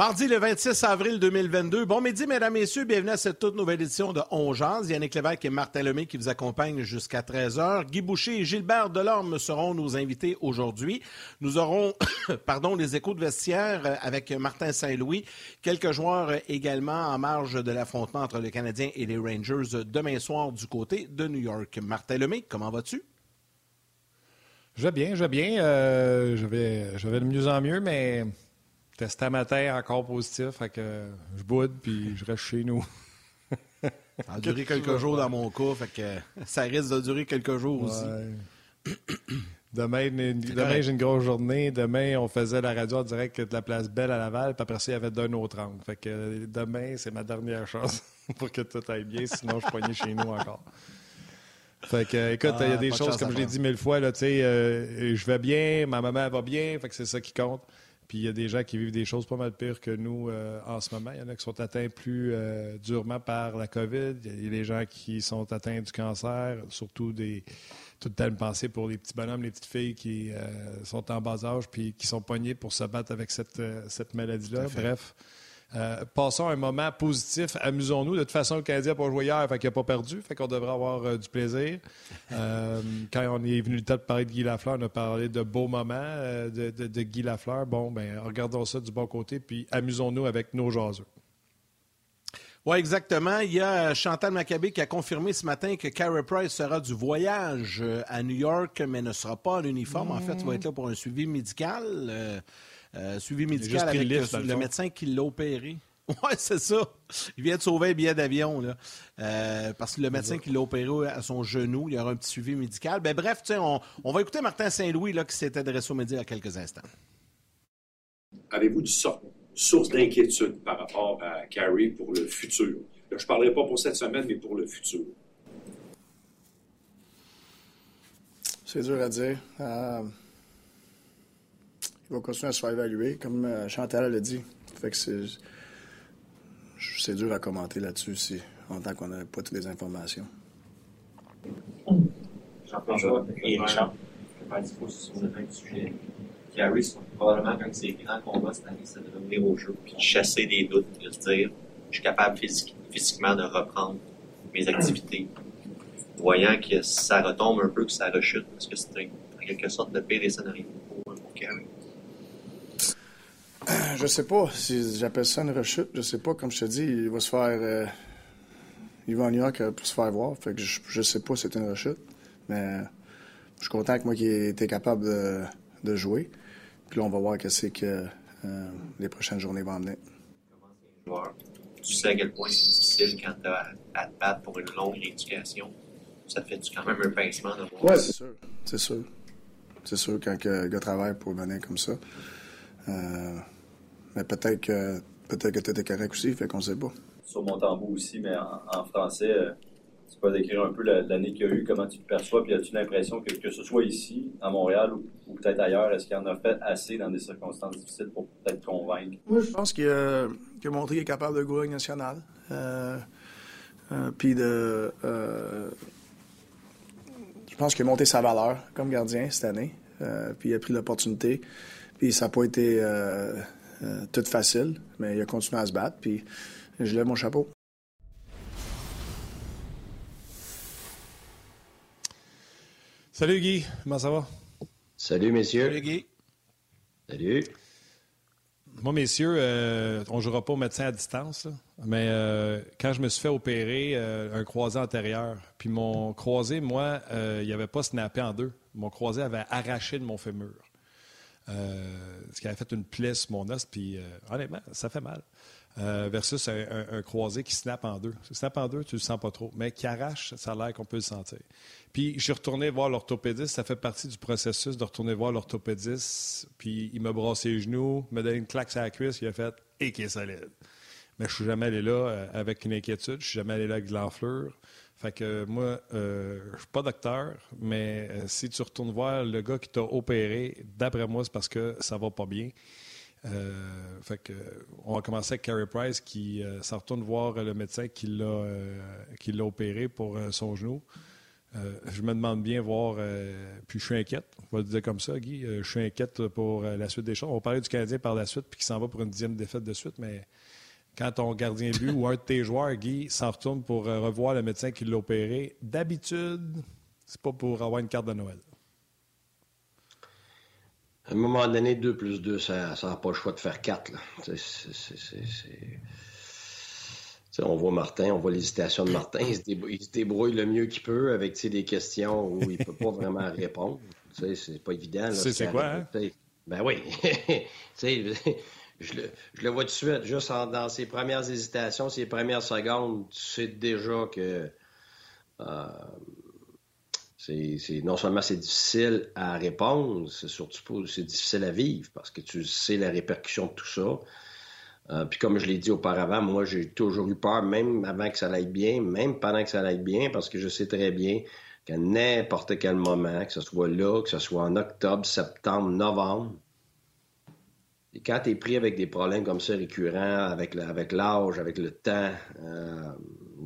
Mardi le 26 avril 2022. Bon midi, mesdames, messieurs. Bienvenue à cette toute nouvelle édition de On Jazz. Yannick Lévesque et Martin Lemay qui vous accompagnent jusqu'à 13h. Guy Boucher et Gilbert Delorme seront nos invités aujourd'hui. Nous aurons, pardon, les échos de vestiaire avec Martin Saint-Louis. Quelques joueurs également en marge de l'affrontement entre les Canadiens et les Rangers demain soir du côté de New York. Martin Lemay, comment vas-tu? Je vais bien, je vais bien. Euh, je vais de mieux en mieux, mais Test à matin encore positif, fait que je boude puis je reste chez nous. ça a duré quelques jours dans mon cas, fait que ça risque de durer quelques jours aussi. Demain, demain j'ai une grosse journée. Demain, on faisait la radio en direct de la place Belle à Laval, puis après ça, il y avait d'un autre angle. Fait que demain, c'est ma dernière chance pour que tout aille bien, sinon je poignais chez nous encore. Fait que, écoute, il y a ah, des choses, comme je l'ai dit mille fois, là, tu sais, euh, je vais bien, ma maman va bien, fait que c'est ça qui compte. Puis il y a des gens qui vivent des choses pas mal pires que nous euh, en ce moment. Il y en a qui sont atteints plus euh, durement par la COVID. Il y a des gens qui sont atteints du cancer, surtout des tout le temps une pensée pour les petits bonhommes, les petites filles qui euh, sont en bas âge puis qui sont pognés pour se battre avec cette, cette maladie-là. Bref. Euh, passons un moment positif, amusons-nous. De toute façon, le Canadien n'a pas joué hier, fait qu'il n'a pas perdu, fait qu'on devrait avoir euh, du plaisir. Euh, quand on est venu le temps de parler de Guy Lafleur, on a parlé de beaux moments de, Guy Lafleur. Bon, ben regardons ça du bon côté, puis amusons-nous avec nos jaseux. Oui, exactement. Il y a Chantal Maccabé qui a confirmé ce matin que Carey Price sera du voyage à New York, mais ne sera pas en uniforme. En fait, il va être là pour un suivi médical. Euh, suivi médical avec le, médecin qui l'a opéré. Oui, c'est ça. Il vient de sauver un billet d'avion. Euh, parce que le médecin qui l'a opéré à son genou, il y aura un petit suivi médical. Ben, bref, on, on va écouter Martin Saint-Louis qui s'est adressé aux médias il y a quelques instants. Avez-vous du source d'inquiétude par rapport à Carrie pour le futur? je ne parlerai pas pour cette semaine, mais pour le futur. C'est dur à dire. Euh, il va continuer à se faire évaluer, comme euh, Chantal l'a dit. Fait que c'est. C'est dur à commenter là-dessus si, en tant qu'on n'a pas toutes les informations. Jean-François et Richard, je vais faire disposition sur le sujet. Carrie, probablement, quand c'est grand combat cette année, c'est de revenir au jeu, puis de chasser des doutes, de se dire je suis capable physiquement de reprendre mes activités. Voyant que ça retombe un peu, que ça rechute, parce que c'est en quelque sorte le pire des scénarios pour, pour Carrie. Je sais pas si j'appelle ça une rechute. Je sais pas. Comme je te dis, il va se faire. Euh, il va à New York euh, pour se faire voir. Fait que je, je sais pas si c'est une rechute. Mais je suis content que moi qui été capable de, jouer. Puis là, on va voir qu'est-ce que euh, les prochaines journées vont amener. Tu sais à quel point c'est difficile quand tu as à te battre pour une longue rééducation. Ça te fait quand même un pincement de voir. Oui, c'est sûr. C'est sûr. C'est sûr quand un gars travaille pour venir comme ça. Euh, mais peut-être que peut-être que tu étais correct aussi, fait qu'on sait pas. Sur mon tambour aussi, mais en, français, euh, tu peux décrire un peu l'année qu'il y a eu, comment tu le perçois, puis as-tu l'impression que, que ce soit ici, à Montréal ou, peut-être ailleurs, est-ce qu'il en a fait assez dans des circonstances difficiles pour peut-être convaincre? Moi, je pense qu'il a, montré qu'il est capable de gouverner national. Euh, puis de. je pense qu'il a monté sa valeur comme gardien cette année. puis il a pris l'opportunité. Puis ça n'a pas été euh, euh, tout facile, mais il a continué à se battre. Puis je lève mon chapeau. Salut Guy, comment ça va? Salut messieurs. Salut Guy. Salut. Moi, messieurs, euh, on ne jouera pas au médecin à distance, mais quand je me suis fait opérer un croisé antérieur, puis mon croisé, moi, il n'y avait pas snappé en deux. Mon croisé avait arraché de mon fémur. Euh, ce qui avait fait une plaie sur mon os, puis euh, honnêtement, ça fait mal. Euh, versus un, croisé qui snap en deux. Snap en deux, tu le sens pas trop. Mais qui arrache, ça a l'air qu'on peut le sentir. Puis je suis retourné voir l'orthopédiste. Ça fait partie du processus de retourner voir l'orthopédiste. Puis il m'a brassé les genoux, m'a donné une claque sur la cuisse. Il a fait et qui est solide. Mais je suis jamais allé là avec une inquiétude. Je suis jamais allé là avec de l'enflure. Fait que moi, euh, je suis pas docteur, mais euh, si tu retournes voir le gars qui t'a opéré, d'après moi, c'est parce que ça va pas bien. Euh, fait que, on va commencer avec Carey Price qui euh, s'en retourne voir le médecin qui l'a, qui l'a opéré pour son genou. Je me demande bien voir, puis je suis inquiète, on va le dire comme ça, Guy, je suis inquiète pour la suite des choses. On va parler du Canadien par la suite, puis qui s'en va pour une dixième défaite de suite, mais quand ton gardien de but ou un de tes joueurs, Guy, s'en retourne pour euh, revoir le médecin qui l'a opéré, d'habitude, c'est pas pour avoir une carte de Noël. À un moment donné, 2 plus 2, ça n'a pas le choix de faire 4. Là. C'est- c'est- c'est- c'est- c'est- Tu sais, on voit Martin, on voit l'hésitation de Martin. Il se, débrouille, il se débrouille le mieux qu'il peut avec des questions où il ne peut pas vraiment répondre. C'est pas évident. c'est quoi, hein? Ben oui. Je, le, vois tout de suite. Juste dans ses premières hésitations, ses premières secondes, tu sais déjà que euh, non seulement c'est difficile à répondre, c'est surtout c'est difficile à vivre parce que tu sais la répercussion de tout ça. Euh, puis comme je l'ai dit auparavant, moi j'ai toujours eu peur, même avant que ça aille bien, même pendant que ça aille bien, parce que je sais très bien qu'à n'importe quel moment, que ce soit là, que ce soit en octobre, septembre, novembre, quand tu es pris avec des problèmes comme ça récurrents, avec, l'âge, avec le temps, euh,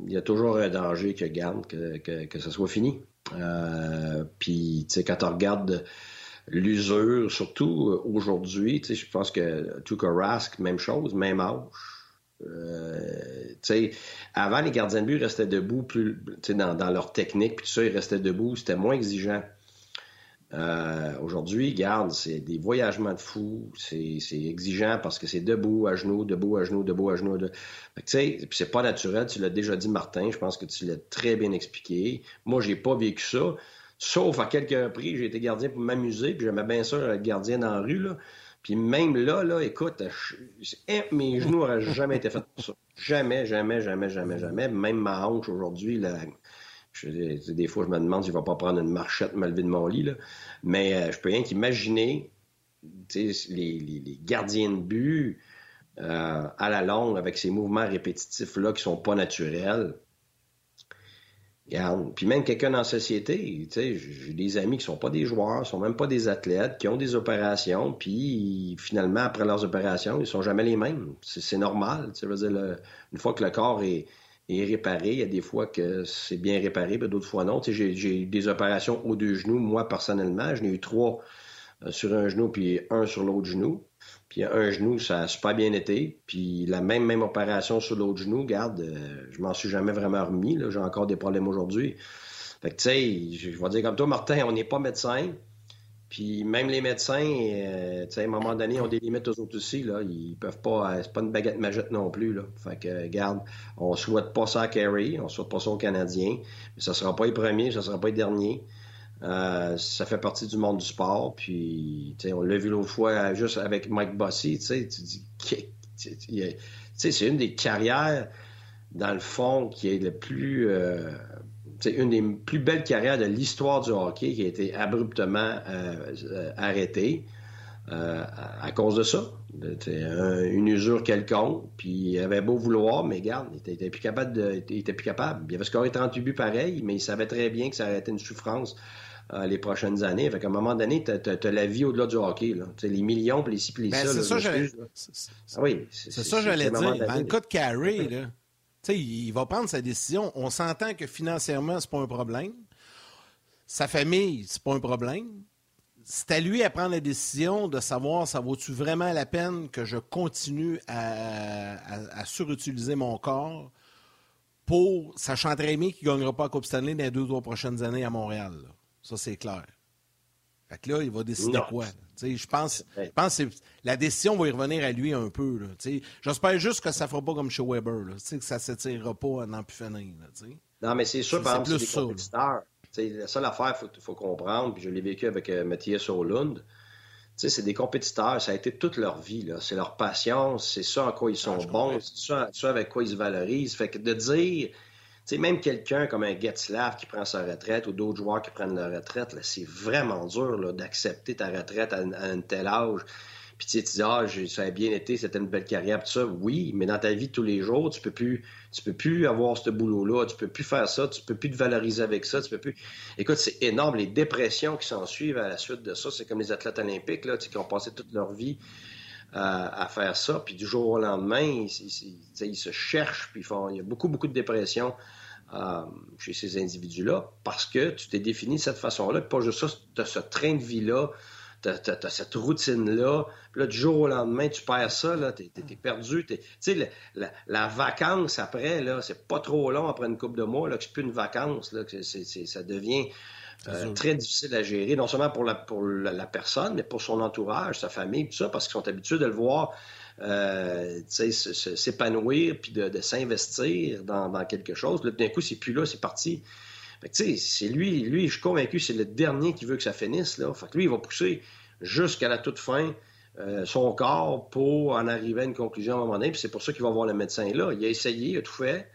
il y a toujours un danger que garde que, que, que ça soit fini. Euh, Puis, tu sais, quand tu regardes l'usure, surtout euh, aujourd'hui, tu sais, je pense que Tuka Rask, même chose, même âge. Euh, avant, les gardiens de but restaient debout plus, dans, dans leur technique, puis tout ça, ils restaient debout, c'était moins exigeant. Euh, Aujourd'hui, garde, c'est des voyagements de fou, c'est exigeant parce que c'est debout, à genoux, debout, à genoux, debout, à genoux. de- tu sais, c'est pas naturel, tu l'as déjà dit, Martin, je pense que tu l'as très bien expliqué. Moi, j'ai pas vécu ça, sauf à quelques reprises, j'ai été gardien pour m'amuser, puis j'aimais bien ça être gardien dans la rue. Puis même là, là, écoute, je- hein, mes genoux n'auraient jamais été faits pour ça. Jamais, jamais, jamais, jamais, jamais. Même ma hanche aujourd'hui, là, des fois, je me demande si je vais pas prendre une marchette, me lever de mon lit, là. Mais euh, je peux rien qu'imaginer les, gardiens de but euh, à la longue avec ces mouvements répétitifs-là qui sont pas naturels. Puis même quelqu'un la société, j'ai des amis qui sont pas des joueurs, sont même pas des athlètes, qui ont des opérations, puis finalement, après leurs opérations, ils sont jamais les mêmes. C'est normal. Une fois que le corps est, est réparé, il y a des fois que c'est bien réparé, puis d'autres fois non. Tu sais, j'ai- eu des opérations aux deux genoux, moi, personnellement. J'en ai eu trois euh, sur un genou, puis un sur l'autre genou. Puis un genou, ça a super bien été. Puis la même, même opération sur l'autre genou, garde, euh, je m'en suis jamais vraiment remis. J'ai encore des problèmes aujourd'hui. Fait que, tu sais, je je vais dire comme toi, Martin, on n'est pas médecin. Puis même les médecins, euh, tu sais, à un moment donné, ont des limites aux autres aussi. Là. Ils peuvent pas. euh, c'est pas une baguette magique non plus. Là. Fait que, garde, on souhaite pas ça à Kerry, on souhaite pas ça aux Canadiens. Mais ça sera pas les premiers, ça sera pas les derniers. Euh, ça fait partie du monde du sport. Puis, tu sais, on l'a vu l'autre fois juste avec Mike Bossy. Tu sais, tu dis, tu sais, c'est une des carrières, dans le fond, qui est le plus. euh, c'est une des plus belles carrières de l'histoire du hockey qui a été abruptement euh, arrêtée euh, à, à cause de ça. Un- une usure quelconque, puis il avait beau vouloir, mais garde, il était, il était plus capable de, il était plus capable. Il avait scoré 38 buts pareil, mais il savait très bien que ça aurait été une souffrance euh, les prochaines années. Fait qu'à un moment donné, tu as, la vie au-delà du hockey. Là. Les millions, puis les ci, puis les Ben, ça. c'est ça, j'allais. dire. Dans donné. le cas de Carey, là, il va prendre sa décision. On s'entend que financièrement, c'est pas un problème. Sa famille, c'est pas un problème. C'est à lui à prendre la décision de savoir ça vaut-tu vraiment la peine que je continue à, surutiliser mon corps pour, sachant très bien qu'il ne gagnera pas la Coupe Stanley dans les deux ou trois prochaines années à Montréal. Ça, c'est clair. Fait que là, il va décider Non. quoi? Je pense, je pense que la décision va y revenir à lui un peu. J'espère juste que ça ne fera pas comme chez Weber. Là, que ça ne s'étirera pas à n'en plus finir. là, tu sais. Non, mais c'est sûr, par exemple, c'est des compétiteurs. La seule affaire qu'il faut, faut comprendre, puis je l'ai vécu avec euh, Mathias sais, c'est des compétiteurs, ça a été toute leur vie. C'est leur passion, c'est ça en quoi ils sont Ah, je bons, c'est ça, ça avec quoi ils se valorisent. Fait que de dire, sais, même quelqu'un comme un Getzlav qui prend sa retraite ou d'autres joueurs qui prennent leur retraite, c'est vraiment dur d'accepter ta retraite à, un tel âge. Puis tu dis, ah, ça a bien été, c'était une belle carrière, tout ça. Oui, mais dans ta vie tous les jours, tu peux plus, tu peux plus avoir ce boulot-là, tu peux plus faire ça, tu peux plus te valoriser avec ça, tu peux plus. Écoute, c'est énorme, les dépressions qui s'en suivent à la suite de ça. C'est comme les athlètes olympiques, là, qui ont passé toute leur vie à, faire ça, puis du jour au lendemain, ils, se cherchent, puis font, il y a beaucoup, beaucoup de dépression euh, chez ces individus-là, parce que tu t'es défini de cette façon-là, pas juste ça, tu as ce train de vie-là, tu as, cette routine-là, puis là, du jour au lendemain, tu perds ça, là, t'es, es, perdu. Tu sais, la, vacance après, c'est pas trop long après une couple de mois, là, que c'est plus une vacance, là, que ça devient euh, très difficile à gérer, non seulement pour la, pour la, personne, mais pour son entourage, sa famille, tout ça, parce qu'ils sont habitués de le voir euh, s'épanouir puis de, s'investir dans, quelque chose. Là, d'un coup, c'est plus là, c'est parti. c'est lui, lui, je suis convaincu, c'est le dernier qui veut que ça finisse. Là. Fait que lui, il va pousser jusqu'à la toute fin euh, son corps pour en arriver à une conclusion à un moment donné. Puis c'est pour ça qu'il va voir le médecin là. Il a essayé, il a tout fait.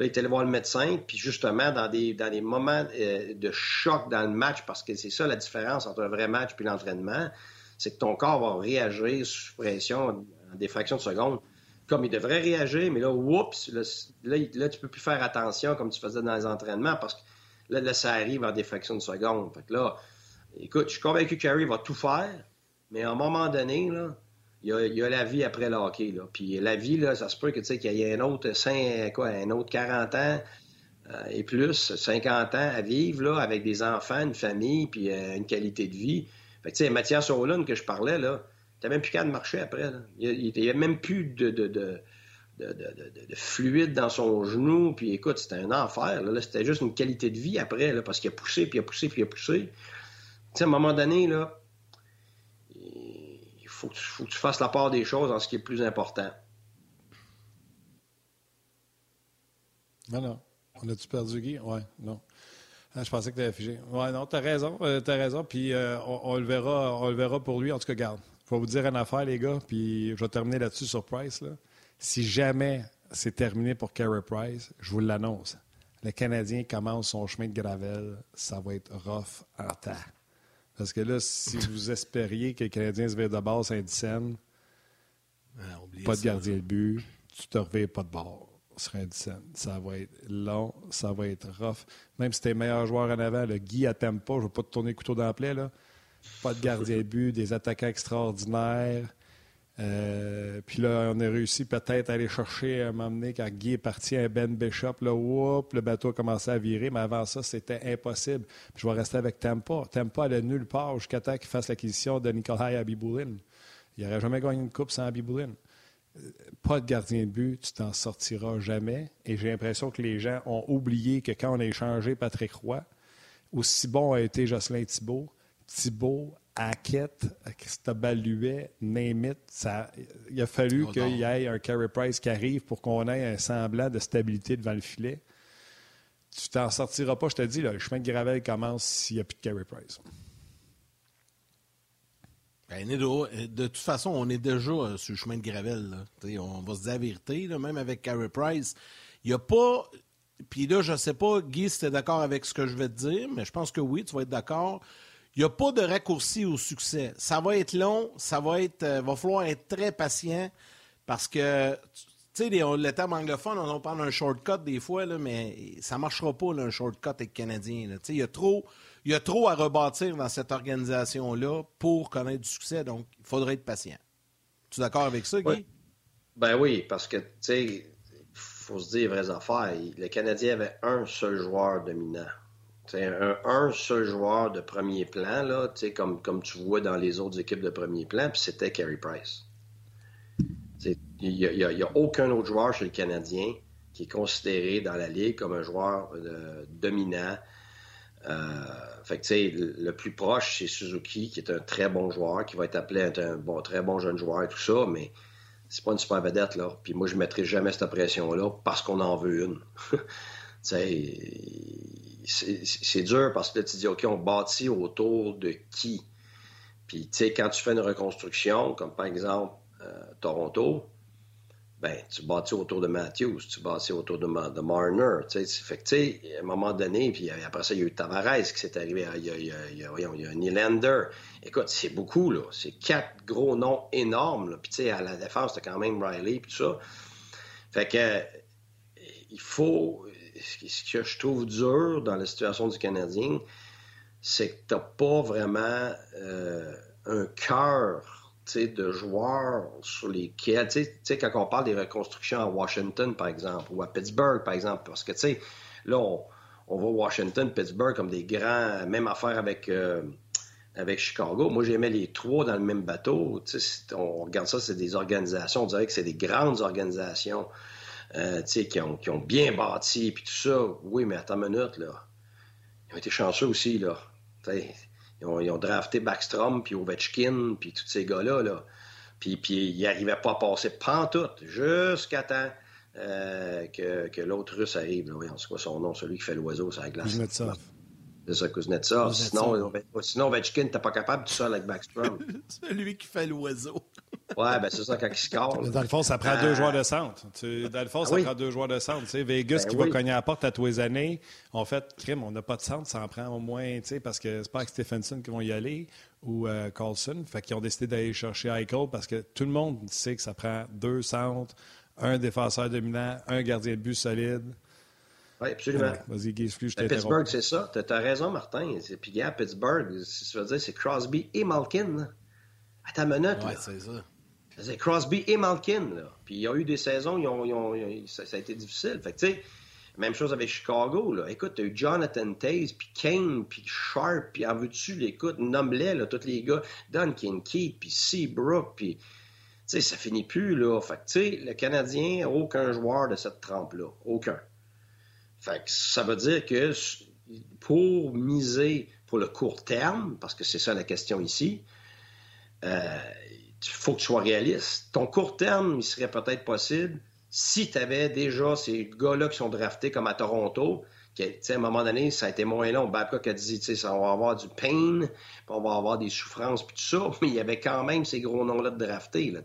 Là, il est allé voir le médecin, puis justement, dans des, dans des moments euh, de choc dans le match, parce que c'est ça la différence entre un vrai match et l'entraînement, c'est que ton corps va réagir sous pression en des fractions de secondes comme il devrait réagir, mais là, oups, là, là, tu peux plus faire attention comme tu faisais dans les entraînements parce que là, ça arrive en des fractions de secondes. Fait que là, écoute, je suis convaincu que Carey va tout faire, mais à un moment donné, là, il y, a, la vie après le. Là. Puis la vie, là, ça se peut que, qu'il y ait un autre, 5, quoi, un autre 40 ans euh, et plus, 50 ans à vivre là, avec des enfants, une famille, puis euh, une qualité de vie. Fait que, tu sais, Mathias Olun que je parlais, là, t'as même plus qu'à de marcher après. Là. Il n'y a, même plus de, de, de, de, fluide dans son genou. Puis écoute, c'était un enfer. Là. C'était juste une qualité de vie après, là, parce qu'il a poussé, puis il a poussé, puis il a poussé. Tu sais, à un moment donné, là, faut faut que tu fasses la part des choses en ce qui est plus important. Non, non. On a-tu perdu Guy? Ouais, non. Ah, je pensais que tu avais figé. Ouais, non, tu as raison. Euh, tu as raison. Puis euh, on, le verra, on le verra pour lui. En tout cas, garde. Je vais vous dire une affaire, les gars. Puis je vais terminer là-dessus sur Price. Si jamais c'est terminé pour Carey Price, je vous l'annonce. Le Canadien commence son chemin de gravel. Ça va être rough en temps. Parce que là, si vous espériez que les Canadiens se virent de base Saint-Dicenne, pas de gardien de but, tu te reviens pas de bord sur Saint-Dicenne. Ça va être long, ça va être rough. Même si t'es meilleur joueur en avant, le Guy à pas, je ne vais pas te tourner le couteau dans la plaie, là. Pas de gardien de but, des attaquants extraordinaires. Euh, puis là, on a réussi peut-être à aller chercher, à m'emmener quand Guy est parti à Ben Bishop. Là, le bateau a commencé à virer, mais avant ça, c'était impossible. Puis je vais rester avec Tampa. Tampa allait nulle part jusqu'à temps qu'il fasse l'acquisition de Nikolai Abiboulin. Il n'aurait jamais gagné une coupe sans Abiboulin. Euh, pas de gardien de but, tu t'en sortiras jamais. Et j'ai l'impression que les gens ont oublié que quand on a échangé Patrick Roy, aussi bon a été Jocelyn Thibault, Thibault Hackett, Cristobal Luet, name ça, il a fallu qu'il y ait un Carey Price qui arrive pour qu'on ait un semblant de stabilité devant le filet. Tu t'en sortiras pas, je te dis, le chemin de Gravel commence s'il n'y a plus de Carey Price. Ben, de toute façon, on est déjà euh, sur le chemin de Gravel. On va se dire la vérité, même avec Carey Price. Il n'y a pas. Puis là, je ne sais pas, Guy, si tu es d'accord avec ce que je vais te dire, mais je pense que oui, tu vas être d'accord. Il n'y a pas de raccourci au succès. Ça va être long, ça va être. Euh, va falloir être très patient parce que, tu sais, le terme anglophone, on parle d'un shortcut des fois, là, mais ça ne marchera pas, un shortcut avec Canadien. Il y, a trop, y a trop à rebâtir dans cette organisation-là pour connaître du succès, donc il faudrait être patient. Tu es d'accord avec ça, Guy? Ben oui, parce que, tu sais, il faut se dire les vraies affaires. Le Canadien avait un seul joueur dominant c'est un, seul joueur de premier plan, là, comme, comme tu vois dans les autres équipes de premier plan, puis c'était Carey Price. Il n'y a, aucun autre joueur chez le Canadien qui est considéré dans la Ligue comme un joueur euh, dominant. Euh, fait que, le plus proche, c'est Suzuki, qui est un très bon joueur, qui va être appelé un bon, très bon jeune joueur et tout ça, mais c'est pas une super vedette, là. Puis moi, je ne mettrai jamais cette pression-là parce qu'on en veut une. c'est dur parce que là, tu dis, OK, on bâtit autour de qui? Puis, tu sais, quand tu fais une reconstruction, comme par exemple euh, Toronto, ben, tu bâtis autour de Matthews, tu bâtis autour de, de Marner. Fait que, tu sais, à un moment donné, puis après ça, il y a eu Tavares qui s'est arrivé, il y a, il y a, a, il y a. Écoute, c'est beaucoup, là. C'est quatre gros noms énormes, Puis, tu sais, à la défense, t'as quand même Riley, puis tout ça. Fait que, il faut. Ce que je trouve dur dans la situation du Canadien, c'est que t'as pas vraiment euh, un cœur de joueurs sur lesquels, tu sais, quand on parle des reconstructions à Washington, par exemple, ou à Pittsburgh, par exemple, parce que, tu là, on, voit Washington, Pittsburgh comme des grands, même affaire avec, euh, avec Chicago. Moi, j'aimais les trois dans le même bateau. Tu sais, on regarde ça, c'est des organisations, on dirait que c'est des grandes organisations, euh, tu sais, qui ont, qui ont bien bâti, puis tout ça. Oui, mais attends une minute, là. Ils ont été chanceux aussi, là. Ils ont, drafté Backstrom, puis Ovechkin, puis tous ces gars-là. Là. Puis, puis ils n'arrivaient pas à passer pantoute jusqu'à temps euh, que, que l'autre russe arrive. Là. Voyons, c'est quoi son nom, celui qui fait l'oiseau sur la glace? Kuznetsov. C'est ça, Kuznetsov. Sinon, sinon, Ovechkin n'était pas capable tout seul avec Backstrom. celui qui fait l'oiseau. Ouais, ben c'est ça quand il score. Dans le fond, ça prend deux joueurs de centre. dans le fond, ça ah prend deux joueurs de centre. Tu sais, Vegas ben qui va cogner à la porte à tous les années. En fait, crime, on n'a pas de centre, ça en prend au moins, tu sais, parce que c'est pas avec Stephenson qui vont y aller ou euh, Carlson. Fait qu'ils ont décidé d'aller chercher Eichel parce que tout le monde sait que ça prend deux centres, un défenseur dominant, un gardien de but solide. Oui, absolument. Vas-y, Guy, je t'interromps. Pittsburgh, c'est ça. Tu as, raison, Martin. Puis, gars, Pittsburgh, tu veux dire, c'est Crosby et Malkin. À ta minute, ouais, c'est ça. Crosby et Malkin. Là. Puis il y a eu des saisons, ils ont, ça, a été difficile. Fait tu sais, même chose avec Chicago. Là. Écoute, eu Jonathan Taze, puis Kane, puis Sharp, puis en veux-tu, écoute, nomme-les, là, tous les gars. Duncan Keith, puis Seabrook, puis... Tu sais, ça finit plus, là. Fait que, tu sais, le Canadien, aucun joueur de cette trempe-là. Aucun. Fait que ça veut dire que pour miser pour le court terme, parce que c'est ça la question ici, euh, il faut que tu sois réaliste. Ton court terme, il serait peut-être possible si tu avais déjà ces gars-là qui sont draftés comme à Toronto, qui, à un moment donné, ça a été moins long. Babcock a dit, ça, on va avoir du pain, on va avoir des souffrances, puis tout ça, mais il y avait quand même ces gros noms-là de draftés, là.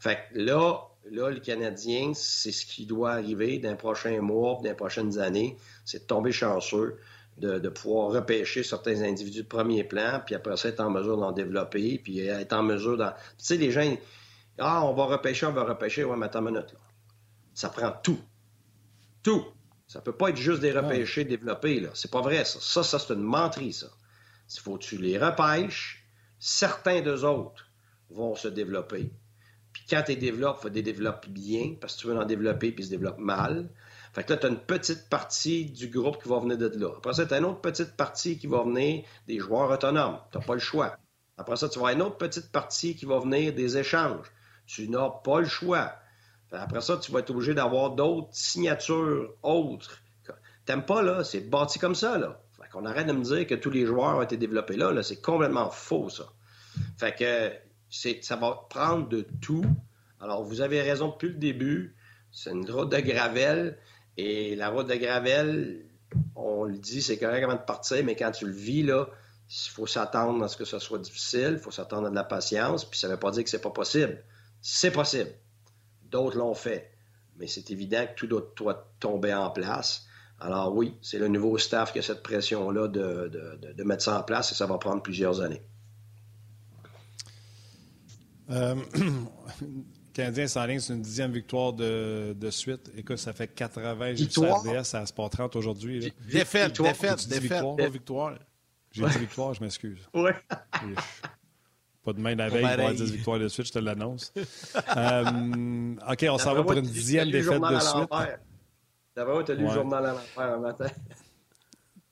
Fait que là, là, le Canadien, c'est ce qui doit arriver dans les prochains mois, dans les prochaines années, c'est de tomber chanceux de, pouvoir repêcher certains individus de premier plan, puis après ça, être en mesure d'en développer, puis être en mesure d'en... Tu sais, les gens, ah, on va repêcher, on va repêcher, ouais, mais attends une minute, là. Ça prend tout. Tout. Ça peut pas être juste des repêchés, développés, là. C'est pas vrai, ça. Ça, ça, c'est une menterie, ça. Il faut que tu les repêches, certains d'eux autres vont se développer. Puis quand tu les développes, il faut les développer bien, parce que tu veux en développer, puis ils se développent mal. Fait que là, tu as une petite partie du groupe qui va venir de là. Après ça, tu as une autre petite partie qui va venir des joueurs autonomes. Tu n'as pas le choix. Après ça, tu vas une autre petite partie qui va venir des échanges. Tu n'as pas le choix. Après ça, tu vas être obligé d'avoir d'autres signatures autres. T'aimes pas, là? C'est bâti comme ça, là. Fait qu'on arrête de me dire que tous les joueurs ont été développés là. là. C'est complètement faux, ça. Fait que ça va prendre de tout. Alors, vous avez raison depuis le début. C'est une route de gravel. Et la route de Gravel, on le dit, c'est correct avant de partir, mais quand tu le vis, là, il faut s'attendre à ce que ce soit difficile, il faut s'attendre à de la patience, puis ça ne veut pas dire que c'est pas possible. C'est possible. D'autres l'ont fait. Mais c'est évident que tout doit, tomber en place. Alors oui, c'est le nouveau staff qui a cette pression-là de, de, mettre ça en place et ça va prendre plusieurs années. Euh, Canadien s'enligne sur une dixième victoire de, de, suite. Écoute, ça fait 80. J'ai vu RDS à Sport 30 aujourd'hui. Défaite, défaite, défaite, pas victoire. J'ai dit victoire, je m'excuse. Ouais. Pas de main la veille, pour 10 victoires de suite, je te l'annonce. euh, OK, on s'en va pour une dixième défaite de suite. D'abord, tu as lu le journal à l'enfer un matin.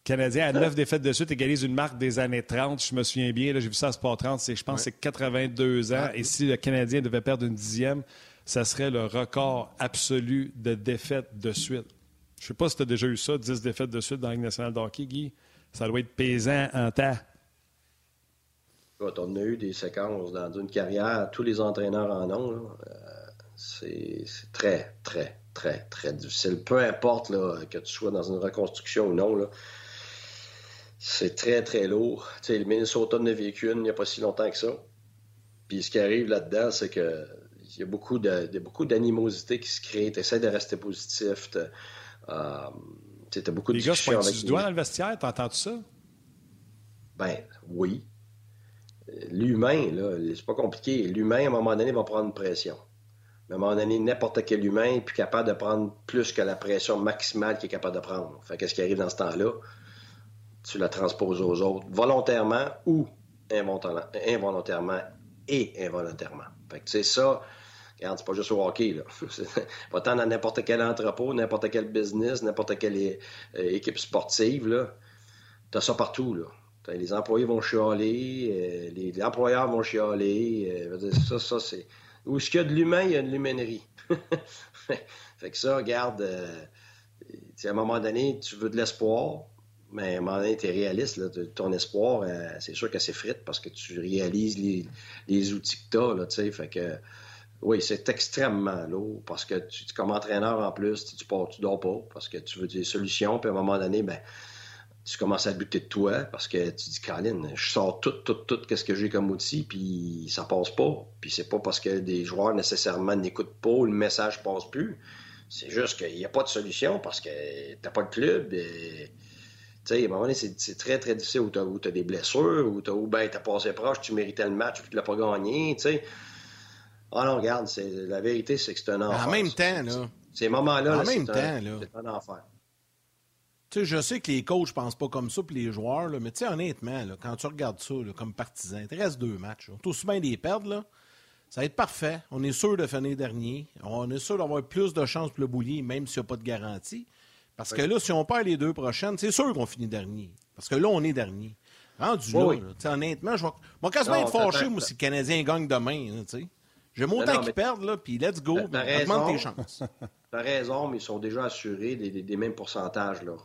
Canadien à neuf défaites de suite égalise une marque des années 30. Je me souviens bien, j'ai vu ça à Sport 30, je pense que c'est 82 ans. Et si le Canadien devait perdre une dixième, ça serait le record absolu de défaites de suite. Je ne sais pas si tu as déjà eu ça, 10 défaites de suite dans la Ligue nationale de Guy. Ça doit être pesant en temps. on a eu des séquences dans une carrière, tous les entraîneurs en ont. Euh, c'est très, très, très, très difficile. Peu importe que tu sois dans une reconstruction ou non. Là, c'est très, très lourd. Tu sais, le Minnesota ne vécu une il n'y a pas si longtemps que ça. Puis ce qui arrive là-dedans, c'est que il y a beaucoup de, beaucoup d'animosité qui se crée. Tu essaies de rester positif. Tu as beaucoup de Les gars, avec tu dois dans le vestiaire, t'entends ça? Ben oui. L'humain, là, c'est pas compliqué. L'humain, à un moment donné, va prendre une pression. Mais à un moment donné, n'importe quel humain est plus capable de prendre plus que la pression maximale qu'il est capable de prendre. Fait qu'est-ce qui arrive dans ce temps-là? Tu la transposes aux autres, volontairement ou involontairement et involontairement. Fait que, tu sais, ça, regarde, c'est pas juste au hockey, là. Va-t'en dans n'importe quel entrepôt, n'importe quel business, n'importe quelle euh, équipe sportive, là. T'as ça partout, là. Les employés vont chialer, euh, les, employeurs vont chialer. Euh, ça, ça, c'est où ce qu'il y a de l'humain, il y a de l'humainerie. fait que ça, regarde, à un moment donné, tu veux de l'espoir, mais à un moment donné, tu es réaliste. Ton espoir, euh, c'est sûr que c'est frite parce que tu réalises les, outils que tu as. Fait que, oui, c'est extrêmement lourd parce que tu, comme entraîneur en plus, tu, tu, tu dors pas parce que tu veux des solutions. Puis à un moment donné, ben, tu commences à buter de toi parce que tu dis, Colin, je sors tout, tout, tout, qu'est-ce que j'ai comme outil, puis ça passe pas. Puis c'est pas parce que des joueurs nécessairement n'écoutent pas ou le message passe plus. C'est juste qu'il n'y a pas de solution parce que t'as pas de club. Tu sais, à un moment donné, c'est très, très difficile où tu as, des blessures, où tu as ben, as passé proche, tu méritais le match, puis tu l'as pas gagné, tu sais. Ah non, regarde, la vérité, c'est que c'est un enfer. En même temps, là. Ces moments-là, c'est un, un enfer je sais que les coachs ne pensent pas comme ça, puis les joueurs, là, mais honnêtement, là, quand tu regardes ça comme partisan, il te reste deux matchs. On aussi bien les perdre, là. Ça va être parfait. On est sûr de finir dernier. On est sûr d'avoir plus de chances pour le boulier, même s'il n'y a pas de garantie. Parce que là, si on perd les deux prochaines, c'est sûr qu'on finit dernier. Parce que là, on est dernier. Rendu là, honnêtement, je vais, quasiment être fâché, moi, si le Canadien gagne demain. J'aime autant qu'ils perdent, là, puis let's go. Augmente tes chances. T'as raison, mais ils sont déjà assurés des, des mêmes pourcentages. là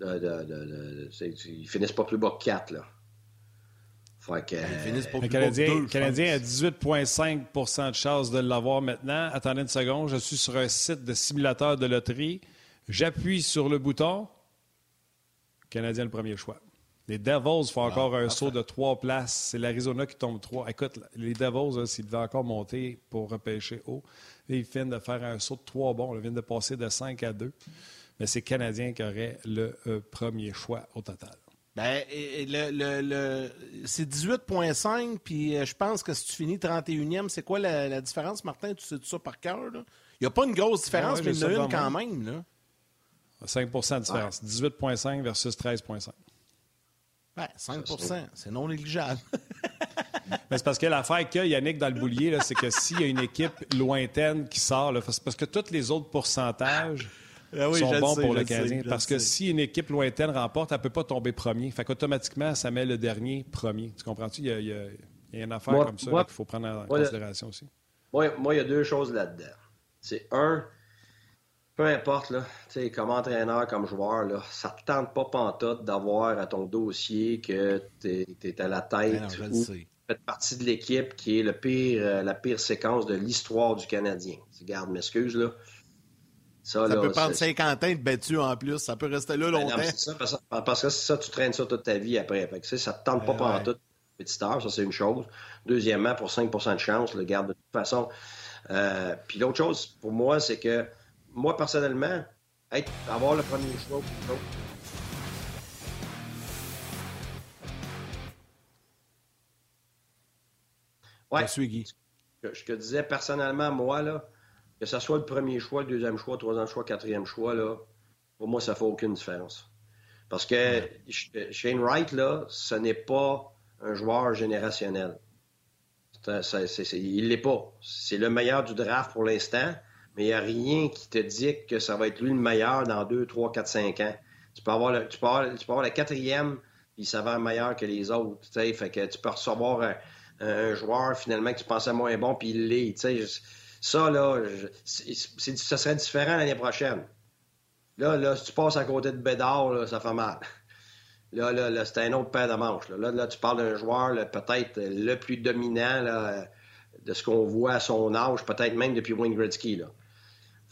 de, ils finissent pas plus bas que 4. Là. Fait que, le Canadien, Canadien a 18,5% de chance de l'avoir maintenant. Attendez une seconde, je suis sur un site de simulateur de loterie. J'appuie sur le bouton. Canadien, le premier choix. Les Devils font encore un saut de trois places. C'est l'Arizona qui tombe trois. Écoute, les Devils, s'ils devaient encore monter pour repêcher haut, ils viennent de faire un saut de trois bons. Ils viennent de passer de 5 à 2 mais c'est Canadien qui aurait le euh, premier choix au total. Ben, le, c'est 18,5, puis euh, je pense que si tu finis 31e, c'est quoi la, différence, Martin? Tu sais tout ça par cœur? Il n'y a pas une grosse différence, mais il y en a une quand même. Là. 5% de différence. 18,5 versus 13,5. Ben, 5% c'est non négligeable. Mais c'est parce que l'affaire qu'il y a, Yannick, dans le boulier, c'est que s'il y a une équipe lointaine qui sort, c'est parce que tous les autres pourcentages ah sont bons pour le Canadien. parce que si une équipe lointaine remporte, elle ne peut pas tomber premier. Fait qu'automatiquement, ça met le dernier premier. Tu comprends-tu? Il y a, une affaire comme ça qu'il faut prendre en considération aussi. Moi, moi, il y a deux choses là-dedans. C'est un, peu importe, là, comme entraîneur, comme joueur, là, ça ne te tente pas pantoute d'avoir à ton dossier que tu es, à la tête ben ou fais partie de l'équipe qui est le pire, euh, la pire séquence de l'histoire du Canadien. Garde, m'excuse, là. Ça, peut prendre 50 ans de battu en plus. Ça peut rester là ben longtemps. ça, parce, que ça, tu traînes ça toute ta vie après. ça ne te tente pas pendant toute petite heure. Ça, c'est une chose. Deuxièmement, pour 5% de chance, le garde de toute façon. Euh, puis l'autre chose, pour moi, c'est que moi, personnellement, être, avoir le premier choix pour Ouais. Suis je te disais personnellement, moi, là, que ce soit le premier choix, le deuxième choix, le troisième choix, le quatrième choix, là, pour moi, ça ne fait aucune différence. Parce que Shane Wright, là, ce n'est pas un joueur générationnel. il ne l'est pas. C'est le meilleur du draft pour l'instant, mais il n'y a rien qui te dit que ça va être lui le meilleur dans 2, 3, 4, 5 ans. Tu peux avoir le, tu peux avoir, le quatrième, puis va être meilleur que les autres. Fait que tu peux recevoir un, joueur finalement que tu pensais moins bon, puis il l'est. Ça, là, ça serait différent l'année prochaine. Là, là, si tu passes à côté de Bédard, ça fait mal. Là, là, là c'est un autre paire de manches. Là, là, tu parles d'un joueur peut-être le plus dominant là, de ce qu'on voit à son âge, peut-être même depuis Wayne Gretzky. Là.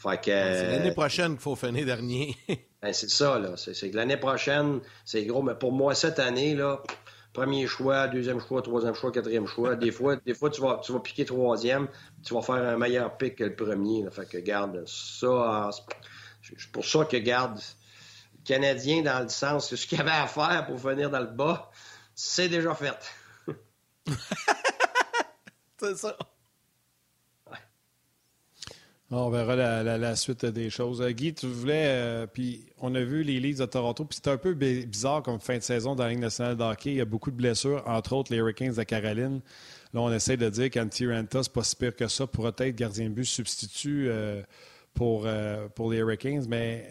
Que, c'est l'année prochaine qu'il faut finir dernier. ben, c'est ça, là. C'est, que l'année prochaine, c'est gros. Mais pour moi, cette année, là, premier choix, deuxième choix, troisième choix, quatrième choix. Des fois, des fois tu, vas, tu vas piquer troisième, tu vas faire un meilleur pic que le premier. Fait que garde ça. C'est pour ça que garde Canadien dans le sens que ce qu'il avait à faire pour venir dans le bas, c'est déjà fait. c'est ça. On verra la, suite des choses. Euh, Guy, tu voulais, euh, puis on a vu les Leeds de Toronto, puis c'était un peu bizarre comme fin de saison dans la Ligue nationale de hockey. Il y a beaucoup de blessures, entre autres les Hurricanes de Caroline. Là, on essaie de dire qu'Antti Ranta, c'est pas si pire que ça, pourrait être gardien de but substitut euh, pour, pour les Hurricanes, mais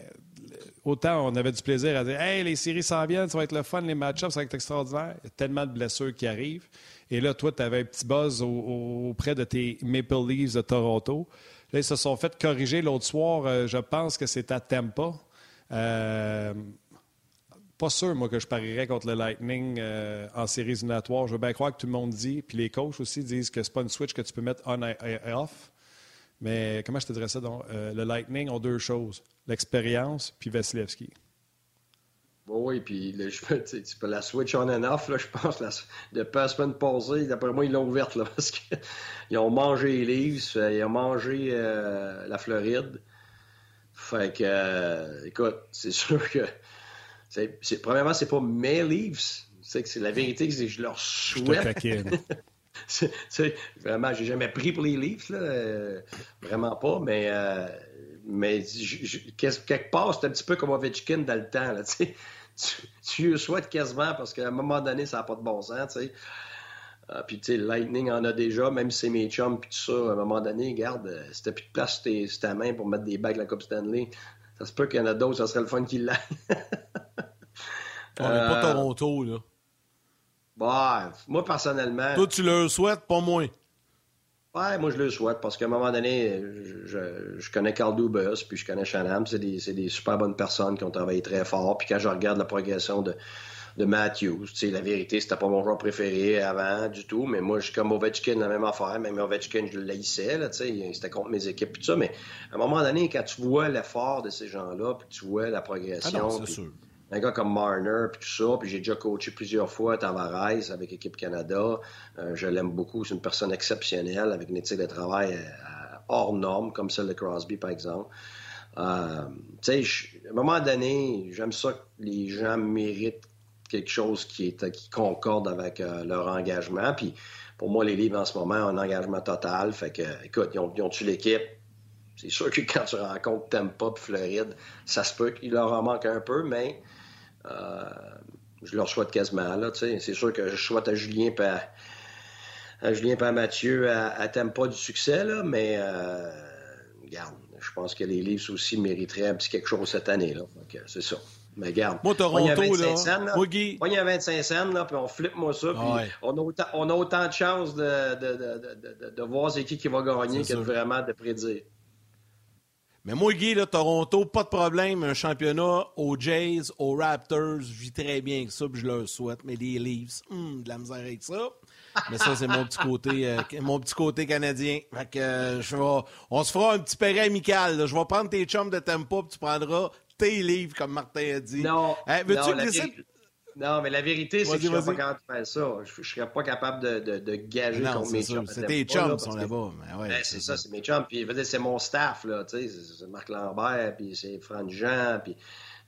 autant on avait du plaisir à dire Hey, les séries s'en viennent, ça va être le fun, les match-ups, ça va être extraordinaire. Tellement de blessures qui arrivent. Et là, toi, tu avais un petit buzz auprès de tes Maple Leafs de Toronto. Là, ils se sont fait corriger l'autre soir. Euh, je pense que c'est à Tampa. Euh, pas sûr, moi, que je parierais contre le Lightning euh, en séries éliminatoires. Je veux bien croire que tout le monde dit, puis les coachs aussi disent que c'est pas une switch que tu peux mettre on et off. Mais comment je te dirais ça? Donc? le Lightning ont deux choses l'expérience puis Vasilevski. Oui, puis tu peux la switch on and off, là, je pense, la, depuis la semaine passée, d'après moi, ils l'ont ouverte, là, parce qu'ils ont mangé les Leafs, euh, ils ont mangé euh, la Floride. Fait que, euh, écoute, c'est sûr que, c'est, premièrement, c'est pas mes Leafs, c'est que c'est la vérité que je leur souhaite. Je c'est, vraiment, j'ai jamais pris pour les Leafs, là, vraiment pas, mais mais quelque part, c'est un petit peu comme Ovechkin dans le temps. Là, tu, tu le souhaites quasiment parce qu'à un moment donné, ça n'a pas de bon sens. Euh, puis, tu sais, Lightning en a déjà, même si c'est mes chums, puis tout ça, à un moment donné, regarde, euh, si t'as plus de place sur, ta main pour mettre des bagues la Coupe Stanley, ça se peut qu'il y en a d'autres, ça serait le fun qu'il l'aille. On n'est pas euh, Toronto, là. Bah, moi, personnellement. Toi, tu le souhaites, pas moins. Ouais, moi je le souhaite parce qu'à un moment donné, je, je, connais Carl Dubas, puis je connais Shannon, c'est des, des, super bonnes personnes qui ont travaillé très fort. Puis quand je regarde la progression de, de Matthews, tu sais, la vérité, c'était pas mon joueur préféré avant du tout, mais moi je suis comme Ovechkin, la même affaire, même Ovechkin, je le laissais, là, tu sais, c'était contre mes équipes, tout ça, mais à un moment donné, quand tu vois l'effort de ces gens-là, puis tu vois la progression, ah sûr un gars comme Marner, puis tout ça. Puis j'ai déjà coaché plusieurs fois Tavares avec Équipe Canada. Euh, je l'aime beaucoup. C'est une personne exceptionnelle avec une éthique de travail euh, hors norme, comme celle de Crosby, par exemple. Euh, tu sais, à un moment donné, j'aime ça que les gens méritent quelque chose qui, est, qui concorde avec leur engagement. Puis pour moi, les livres en ce moment ont un engagement total. Fait que, écoute, ils ont, ils l'équipe. C'est sûr que quand tu rencontres Tampa et Floride, ça se peut qu'il leur en manque un peu, mais je leur souhaite quasiment. Là, c'est sûr que je souhaite à Julien et à, Julien à Mathieu à, pas du succès, là, mais euh, regarde, je pense que les livres aussi mériteraient un petit quelque chose cette année. Là. c'est ça. Mais regarde. Moi, Toronto, là. Scènes, là. y a 25 cents, là, puis on flippe moi ça. On, a autant, on a autant de chances de, de, de, de, voir c'est qui qui va gagner que vraiment de prédire. Mais moi, Guy, là, Toronto, pas de problème. Un championnat aux Jays, aux Raptors, je vis très bien avec ça, puis je leur souhaite. Mais les Leafs, hmm, de la misère avec ça. Mais ça, c'est mon petit côté euh, mon petit côté canadien. Fait que euh, je vais, on se fera un petit péré amical. Je vais prendre tes chums de tempo, puis tu prendras tes livres, comme Martin a dit. Non. Hein, veux-tu que non, mais la vérité, c'est que je ne serais pas capable de faire ça. Je ne serais pas capable de, de, de gager non, contre mes chums. C'est tes chums qui sont là-bas. Ouais, ben, c'est ça, c'est mes chums. Puis c'est mon staff, là. C'est Marc Lambert, puis c'est Franck Jean, puis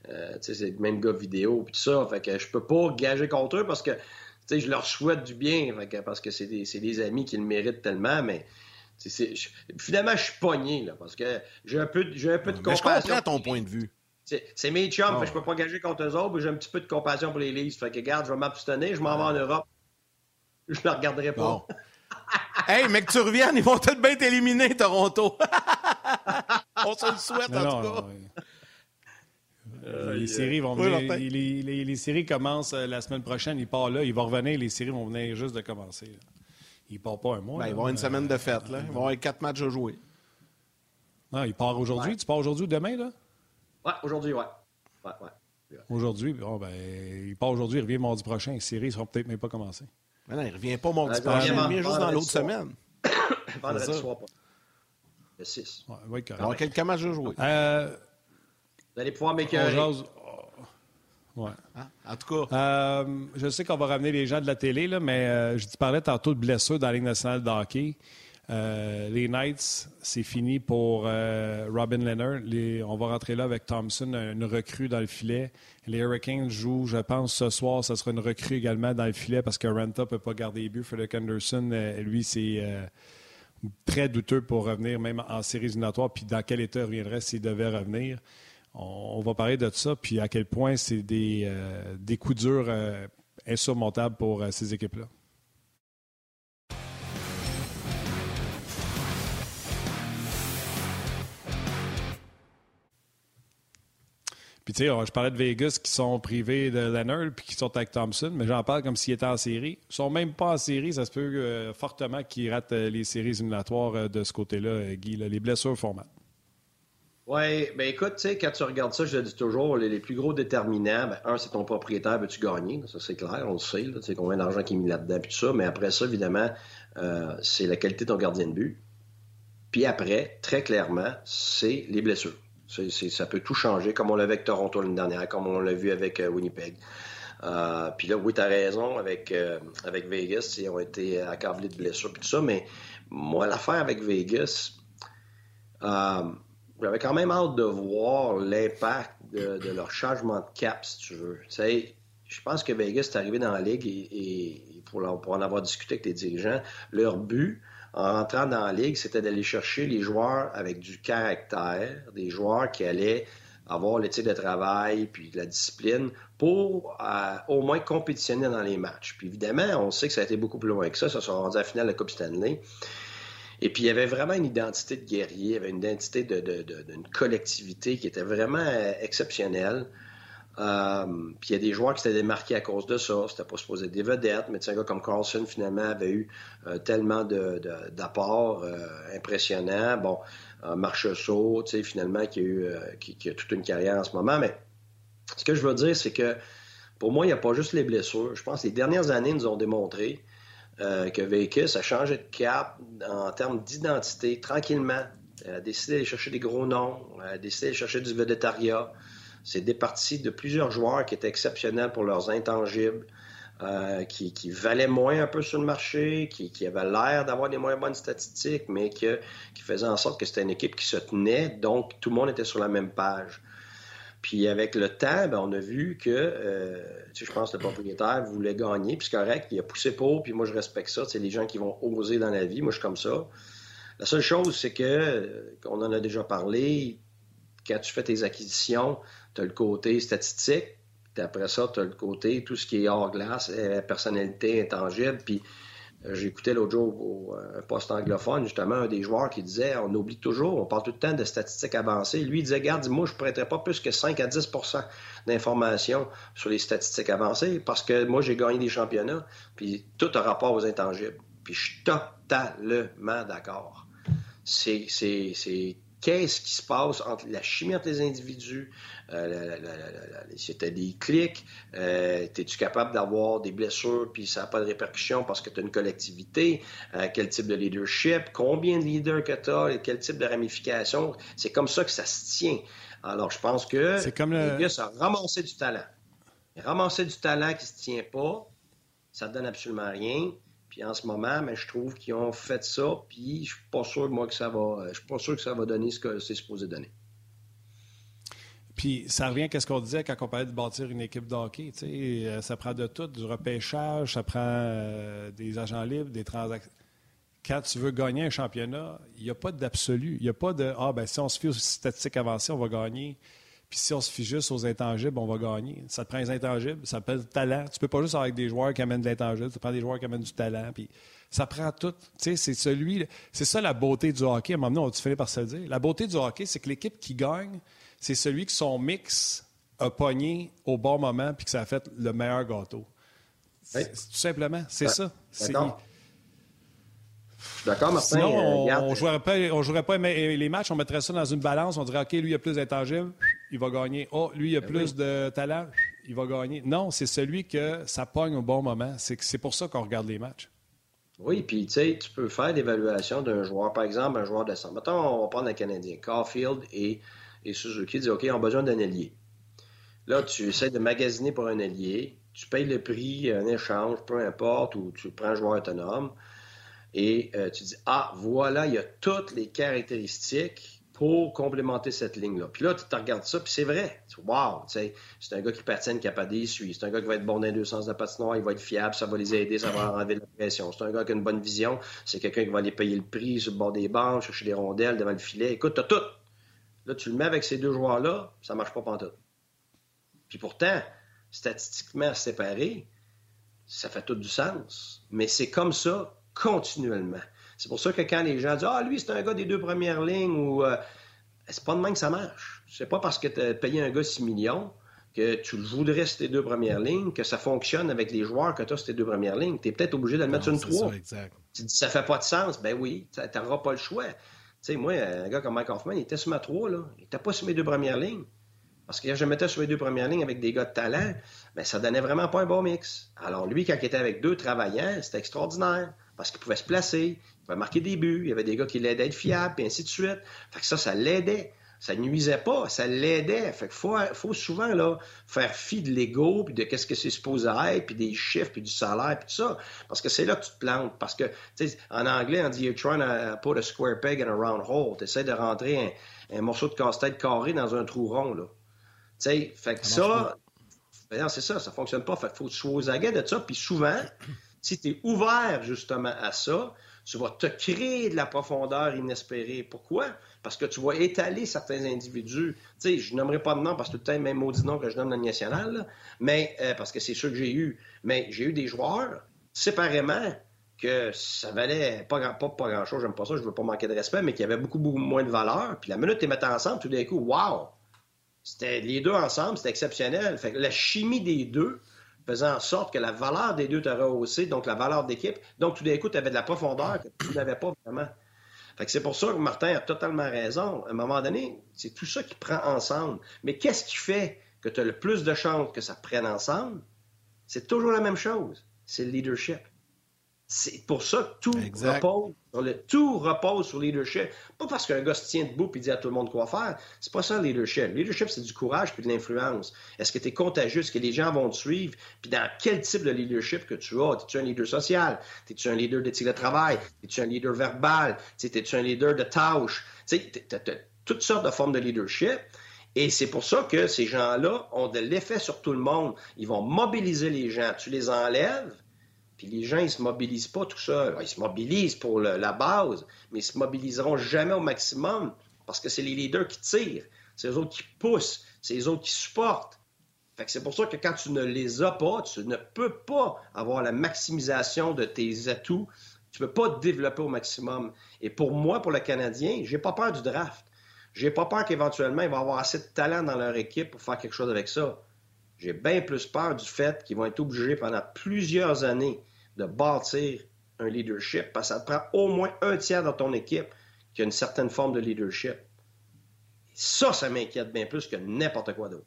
euh, c'est le même gars vidéo, puis tout ça. Fait que je peux pas gager contre eux parce que je leur souhaite du bien, fait que, parce que c'est des, des, amis qui le méritent tellement, mais. finalement, je suis pogné, là, parce que j'ai un peu, j'ai un peu de compassion. Mais je comprends ton point de vue. C'est mes chums, oh. je peux pas gager contre eux autres, mais j'ai un petit peu de compassion pour les Leafs. Fait que, regarde, je vais m'abstenir, je m'en vais en Europe. Je ne regarderai pas. hey, mais que tu reviennes, ils vont peut-être bien t'éliminer, Toronto. On se le souhaite, en tout cas. Euh, les séries vont venir, les, les, séries commencent euh, la semaine prochaine. Il part là, il va revenir. Les séries vont venir juste de commencer. Il part pas un mois. Ben, ils vont avoir une semaine de fête. Là. Ils vont avoir quatre matchs à jouer. Non, il part aujourd'hui? Tu pars aujourd'hui ou demain? Là? Ouais, aujourd'hui, ouais. ouais, ouais. Aujourd'hui, bon, ben, il part aujourd'hui, il revient mardi prochain. Les séries ne seront peut-être même pas commencées. Mais non, il revient pas mardi prochain, il revient juste dans l'autre semaine. Vendredi soir, pas. Le 6. Ouais, ouais, Alors, quelques matchs à jouer? Euh, Vous allez pouvoir m'écœurer. Ouais. Hein? En tout cas. Euh, je sais qu'on va ramener les gens de la télé, là, mais euh, je te parlais tantôt de blessures dans la Ligue nationale de hockey. Euh, les Knights, c'est fini pour Robin Leonard. on va rentrer là avec Thompson, une recrue dans le filet. Les Hurricanes jouent, je pense, ce soir, ce sera une recrue également dans le filet parce que Renta ne peut pas garder les buts. Frederick Anderson, lui, c'est très douteux pour revenir même en séries éliminatoires. Puis dans quel état reviendrait s'il devait revenir? On, va parler de ça, puis à quel point c'est des, euh, coups durs euh, insurmontables pour euh, ces équipes-là. Puis, tu sais, je parlais de Vegas qui sont privés de Leonard puis qui sont avec Thompson, mais j'en parle comme s'ils étaient en série. Ils sont même pas en série. Ça se peut fortement qu'ils ratent les séries éliminatoires de ce côté-là, Guy. Les blessures font mal. Oui, ben écoute, tu sais, quand tu regardes ça, je le dis toujours, les, plus gros déterminants, ben, un, c'est ton propriétaire, veux-tu gagner? Ça, c'est clair, on le sait, tu sais combien d'argent qui est mis là-dedans, puis tout ça. Mais après ça, évidemment, euh, c'est la qualité de ton gardien de but. Puis après, très clairement, c'est les blessures. Ça peut tout changer, comme on l'a vu avec Toronto l'année dernière, comme on l'a vu avec euh, Winnipeg. Euh, puis là, oui, tu as raison, avec, avec Vegas, ils ont été accablés de blessures, puis tout ça. Mais moi, l'affaire avec Vegas, j'avais quand même hâte de voir l'impact de, leur changement de cap, si tu veux. Tu je pense que Vegas est arrivé dans la ligue et, pour, en avoir discuté avec les dirigeants, leur but en rentrant dans la ligue, c'était d'aller chercher les joueurs avec du caractère, des joueurs qui allaient avoir l'éthique de travail puis de la discipline pour euh, au moins compétitionner dans les matchs. Puis évidemment, on sait que ça a été beaucoup plus loin que ça. Ça s'est rendu à la finale de la Coupe Stanley. Et puis, il y avait vraiment une identité de guerrier, il y avait une identité d'une collectivité qui était vraiment euh, exceptionnelle. Euh, puis il y a des joueurs qui s'étaient démarqués à cause de ça. C'était pas supposé être des vedettes, mais un gars comme Carlson, finalement, avait eu euh, tellement d'apports impressionnants. Bon, Marcheseau, tu sais, finalement, qui a, eu, toute une carrière en ce moment. Mais ce que je veux dire, c'est que pour moi, il n'y a pas juste les blessures. Je pense que les dernières années nous ont démontré euh, que Vegas a changé de cap en termes d'identité tranquillement. Elle a décidé d'aller chercher des gros noms, elle a décidé d'aller chercher du vedettariat. C'est départi de plusieurs joueurs qui étaient exceptionnels pour leurs intangibles, euh, qui, valaient moins un peu sur le marché, qui, avaient l'air d'avoir des moins bonnes statistiques, mais qui faisaient en sorte que c'était une équipe qui se tenait, donc tout le monde était sur la même page. Puis avec le temps, ben, on a vu que, euh, je pense que le propriétaire voulait gagner, puis c'est correct, il a poussé pour, puis moi je respecte ça. C'est les gens qui vont oser dans la vie, moi je suis comme ça. La seule chose, c'est que, euh, on en a déjà parlé, quand tu fais tes acquisitions, tu as le côté statistique, puis après ça, tu as le côté tout ce qui est hors glace, euh, personnalité intangible, puis euh, J'écoutais l'autre jour un poste anglophone, justement, un des joueurs qui disait on oublie toujours, on parle tout le temps de statistiques avancées. Lui, il disait Garde, moi, je ne prêterai pas plus que 5 à 10% d'informations sur les statistiques avancées parce que moi, j'ai gagné des championnats, puis tout a rapport aux intangibles. Puis je suis totalement d'accord. C'est qu'est-ce qui se passe entre la chimie entre les individus, euh, c'était des clics, euh, es-tu capable d'avoir des blessures puis ça n'a pas de répercussions parce que tu as une collectivité, euh, quel type de leadership, combien de leaders que tu as, et quel type de ramification, c'est comme ça que ça se tient. Alors je pense que c'est comme le... les gars, ramasser du talent. Ramasser du talent qui se tient pas, ça ne donne absolument rien. Puis en ce moment, mais je trouve qu'ils ont fait ça, puis je suis pas sûr moi que ça va. Je suis pas sûr que ça va donner ce que c'est supposé donner. Puis ça revient à ce qu'on disait quand on parlait de bâtir une équipe de hockey. Euh, ça prend de tout, du repêchage, ça prend euh, des agents libres, des transactions. Quand tu veux gagner un championnat, il n'y a pas d'absolu. Il n'y a pas de Ah, ben si on se fie aux statistiques avancées, on va gagner. Puis si on se fie juste aux intangibles, on va gagner. Ça te prend les intangibles, ça s'appelle le talent. Tu peux pas juste avoir des joueurs qui amènent de l'intangible, ça prend des joueurs qui amènent du talent. Puis ça prend tout. c'est celui. C'est ça la beauté du hockey. À un moment donné, on va finir par se le dire? La beauté du hockey, c'est que l'équipe qui gagne, c'est celui qui son mix a pogné au bon moment puis que ça a fait le meilleur gâteau. Tout simplement, c'est ça. D'accord. D'accord, Martin. Sinon, on ne euh, jouerait pas, on jouerait pas les matchs, on mettrait ça dans une balance, on dirait, OK, lui, il a plus d'intangibles, il va gagner. Oh, lui, il a ben plus de talent, il va gagner. Non, c'est celui que ça pogne au bon moment. C'est pour ça qu'on regarde les matchs. Oui, puis tu sais, tu peux faire l'évaluation d'un joueur, par exemple, un joueur de centre. Mettons, on va prendre un Canadien, Caulfield et, et Suzuki, dit OK, on a besoin d'un ailier. Là, tu essaies de magasiner pour un allié, tu payes le prix, un échange, peu importe, ou tu prends un joueur autonome, et euh, tu dis, ah, voilà, il y a toutes les caractéristiques pour complémenter cette ligne-là. Puis là, tu regardes ça, puis c'est vrai. Wow, c'est un gars qui patine, qui n'a pas d'essuie. C'est un gars qui va être bon dans les deux sens de la patinoire, il va être fiable, ça va les aider, ça va enlever la pression. C'est un gars qui a une bonne vision, c'est quelqu'un qui va aller payer le prix sur le bord des bancs, chercher des rondelles devant le filet. Écoute, t'as tout. Là, tu le mets avec ces deux joueurs-là, ça marche pas pantoute. Puis pourtant, statistiquement séparés, ça fait tout du sens. Mais c'est comme ça continuellement. C'est pour ça que quand les gens disent Ah, lui, c'est un gars des deux premières lignes ou euh, c'est pas de même que ça marche. C'est pas parce que tu as payé un gars 6 millions que tu le voudrais sur tes deux premières lignes, que ça fonctionne avec les joueurs que tu as sur tes deux premières lignes. Tu es peut-être obligé de le mettre sur une 3. Ça, Tu dis ça fait pas de sens. Ben oui, tu n'auras pas le choix. Tu sais, moi, un gars comme Mike Hoffman, il était sur ma 3, là. Il n'était pas sur mes deux premières lignes. Parce que quand je mettais sur les deux premières lignes avec des gars de talent, ben, ça donnait vraiment pas un bon mix. Alors lui, quand il était avec deux travaillants, c'était extraordinaire. Parce qu'il pouvait se placer, pouvait marquer des buts, il y avait des gars qui l'aidaient à être fiables, et ainsi de suite. Fait que ça, ça l'aidait. Ça nuisait pas, ça l'aidait. Fait qu'il faut, faut souvent là, faire fi de l'ego, puis de qu'est-ce que c'est supposé être, puis des chiffres, puis du salaire, puis tout ça. Parce que c'est là que tu te plantes. Parce que, tu sais, en anglais, on dit « you're trying to put a square peg in a round hole ». Tu essaies de rentrer un, morceau de casse-tête carré dans un trou rond, là. Tu sais, fait que ça, ben non, c'est ça, ça fonctionne pas. Fait qu'il faut que tu sois aux aguets de ça. Puis souvent, si tu es ouvert justement à ça, tu vas te créer de la profondeur inespérée. Pourquoi? Parce que tu vas étaler certains individus. Tu sais, je nommerai pas de nom parce que tout le temps, même maudit nom que je nomme dans le national, mais euh, parce que c'est sûr que j'ai eu. Mais j'ai eu des joueurs séparément que ça valait pas, grand, pas, pas grand-chose, j'aime pas ça, je veux pas manquer de respect, mais qui avaient beaucoup, beaucoup moins de valeur. Puis la minute tu les mettais ensemble, tout d'un coup, wow! C'était les deux ensemble, c'était exceptionnel. Fait que la chimie des deux faisait en sorte que la valeur des deux te rehaussée, donc la valeur d'équipe. Donc tout d'un coup, tu avais de la profondeur que tu n'avais pas vraiment. Fait que c'est pour ça que Martin a totalement raison. À un moment donné, c'est tout ça qui prend ensemble. Mais qu'est-ce qui fait que tu as le plus de chances que ça prenne ensemble? C'est toujours la même chose. C'est le leadership. C'est pour ça que tout repose, sur le, tout repose sur le leadership. Pas parce qu'un gars se tient debout et dit à tout le monde quoi faire. C'est pas ça le leadership. Le leadership, c'est du courage puis de l'influence. Est-ce que tu es contagieux? Est-ce que les gens vont te suivre? Puis dans quel type de leadership que tu as? Es-tu un leader social? Es-tu un leader d'éthique de travail? Es-tu un leader verbal? Es-tu un leader de tâches? Tu as toutes sortes de formes de leadership. Et c'est pour ça que ces gens-là ont de l'effet sur tout le monde. Ils vont mobiliser les gens. Tu les enlèves, puis les gens, ils se mobilisent pas tout seuls. Ils se mobilisent pour la base, mais ils se mobiliseront jamais au maximum parce que c'est les leaders qui tirent, c'est les autres qui poussent, c'est les autres qui supportent. Fait c'est pour ça que quand tu ne les as pas, tu ne peux pas avoir la maximisation de tes atouts. Tu ne peux pas te développer au maximum. Et pour moi, pour le Canadien, j'ai pas peur du draft. J'ai pas peur qu'éventuellement, il va avoir assez de talent dans leur équipe pour faire quelque chose avec ça. J'ai bien plus peur du fait qu'ils vont être obligés pendant plusieurs années de bâtir un leadership parce que ça te prend au moins un tiers dans ton équipe qui a une certaine forme de leadership. Ça, ça m'inquiète bien plus que n'importe quoi d'autre.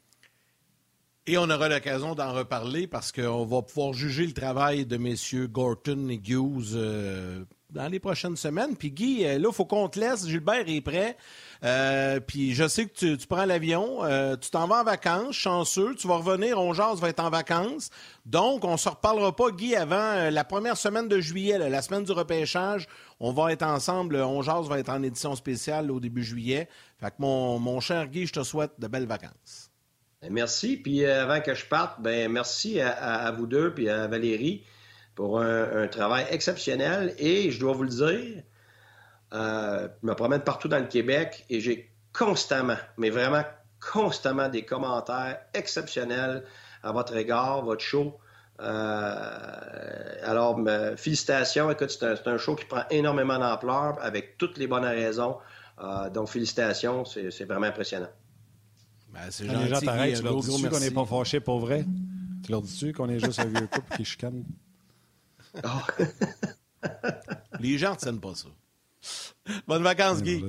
Et on aura l'occasion d'en reparler parce qu'on va pouvoir juger le travail de messieurs Gorton et Hughes euh, dans les prochaines semaines. Puis Guy, euh, là, il faut qu'on te laisse. Gilbert est prêt. Euh, puis je sais que tu, prends l'avion, euh, tu t'en vas en vacances, chanceux, tu vas revenir, on va être en vacances. Donc, on ne se reparlera pas, Guy, avant euh, la première semaine de juillet, la semaine du repêchage. On va être ensemble, on va être en édition spéciale au début juillet. Fait que mon, cher Guy, je te souhaite de belles vacances. Ben, merci. Puis avant que je parte, ben merci à, vous deux puis à Valérie pour un, travail exceptionnel. Et je dois vous le dire, euh, je me promène partout dans le Québec et j'ai constamment, mais vraiment constamment des commentaires exceptionnels à votre égard, votre show. Euh, alors, félicitations. Écoute, c'est un, show qui prend énormément d'ampleur avec toutes les bonnes raisons. Euh, donc, félicitations. C'est vraiment impressionnant. Ben, c'est gentil. Les gens t'arrêtent. Tu leur dis-tu qu'on n'est pas fâché pour vrai? Tu leur dis-tu qu'on est juste un vieux couple qui chicane? Oh. les gens ne tiennent pas ça. Bonnes vacances, Guy.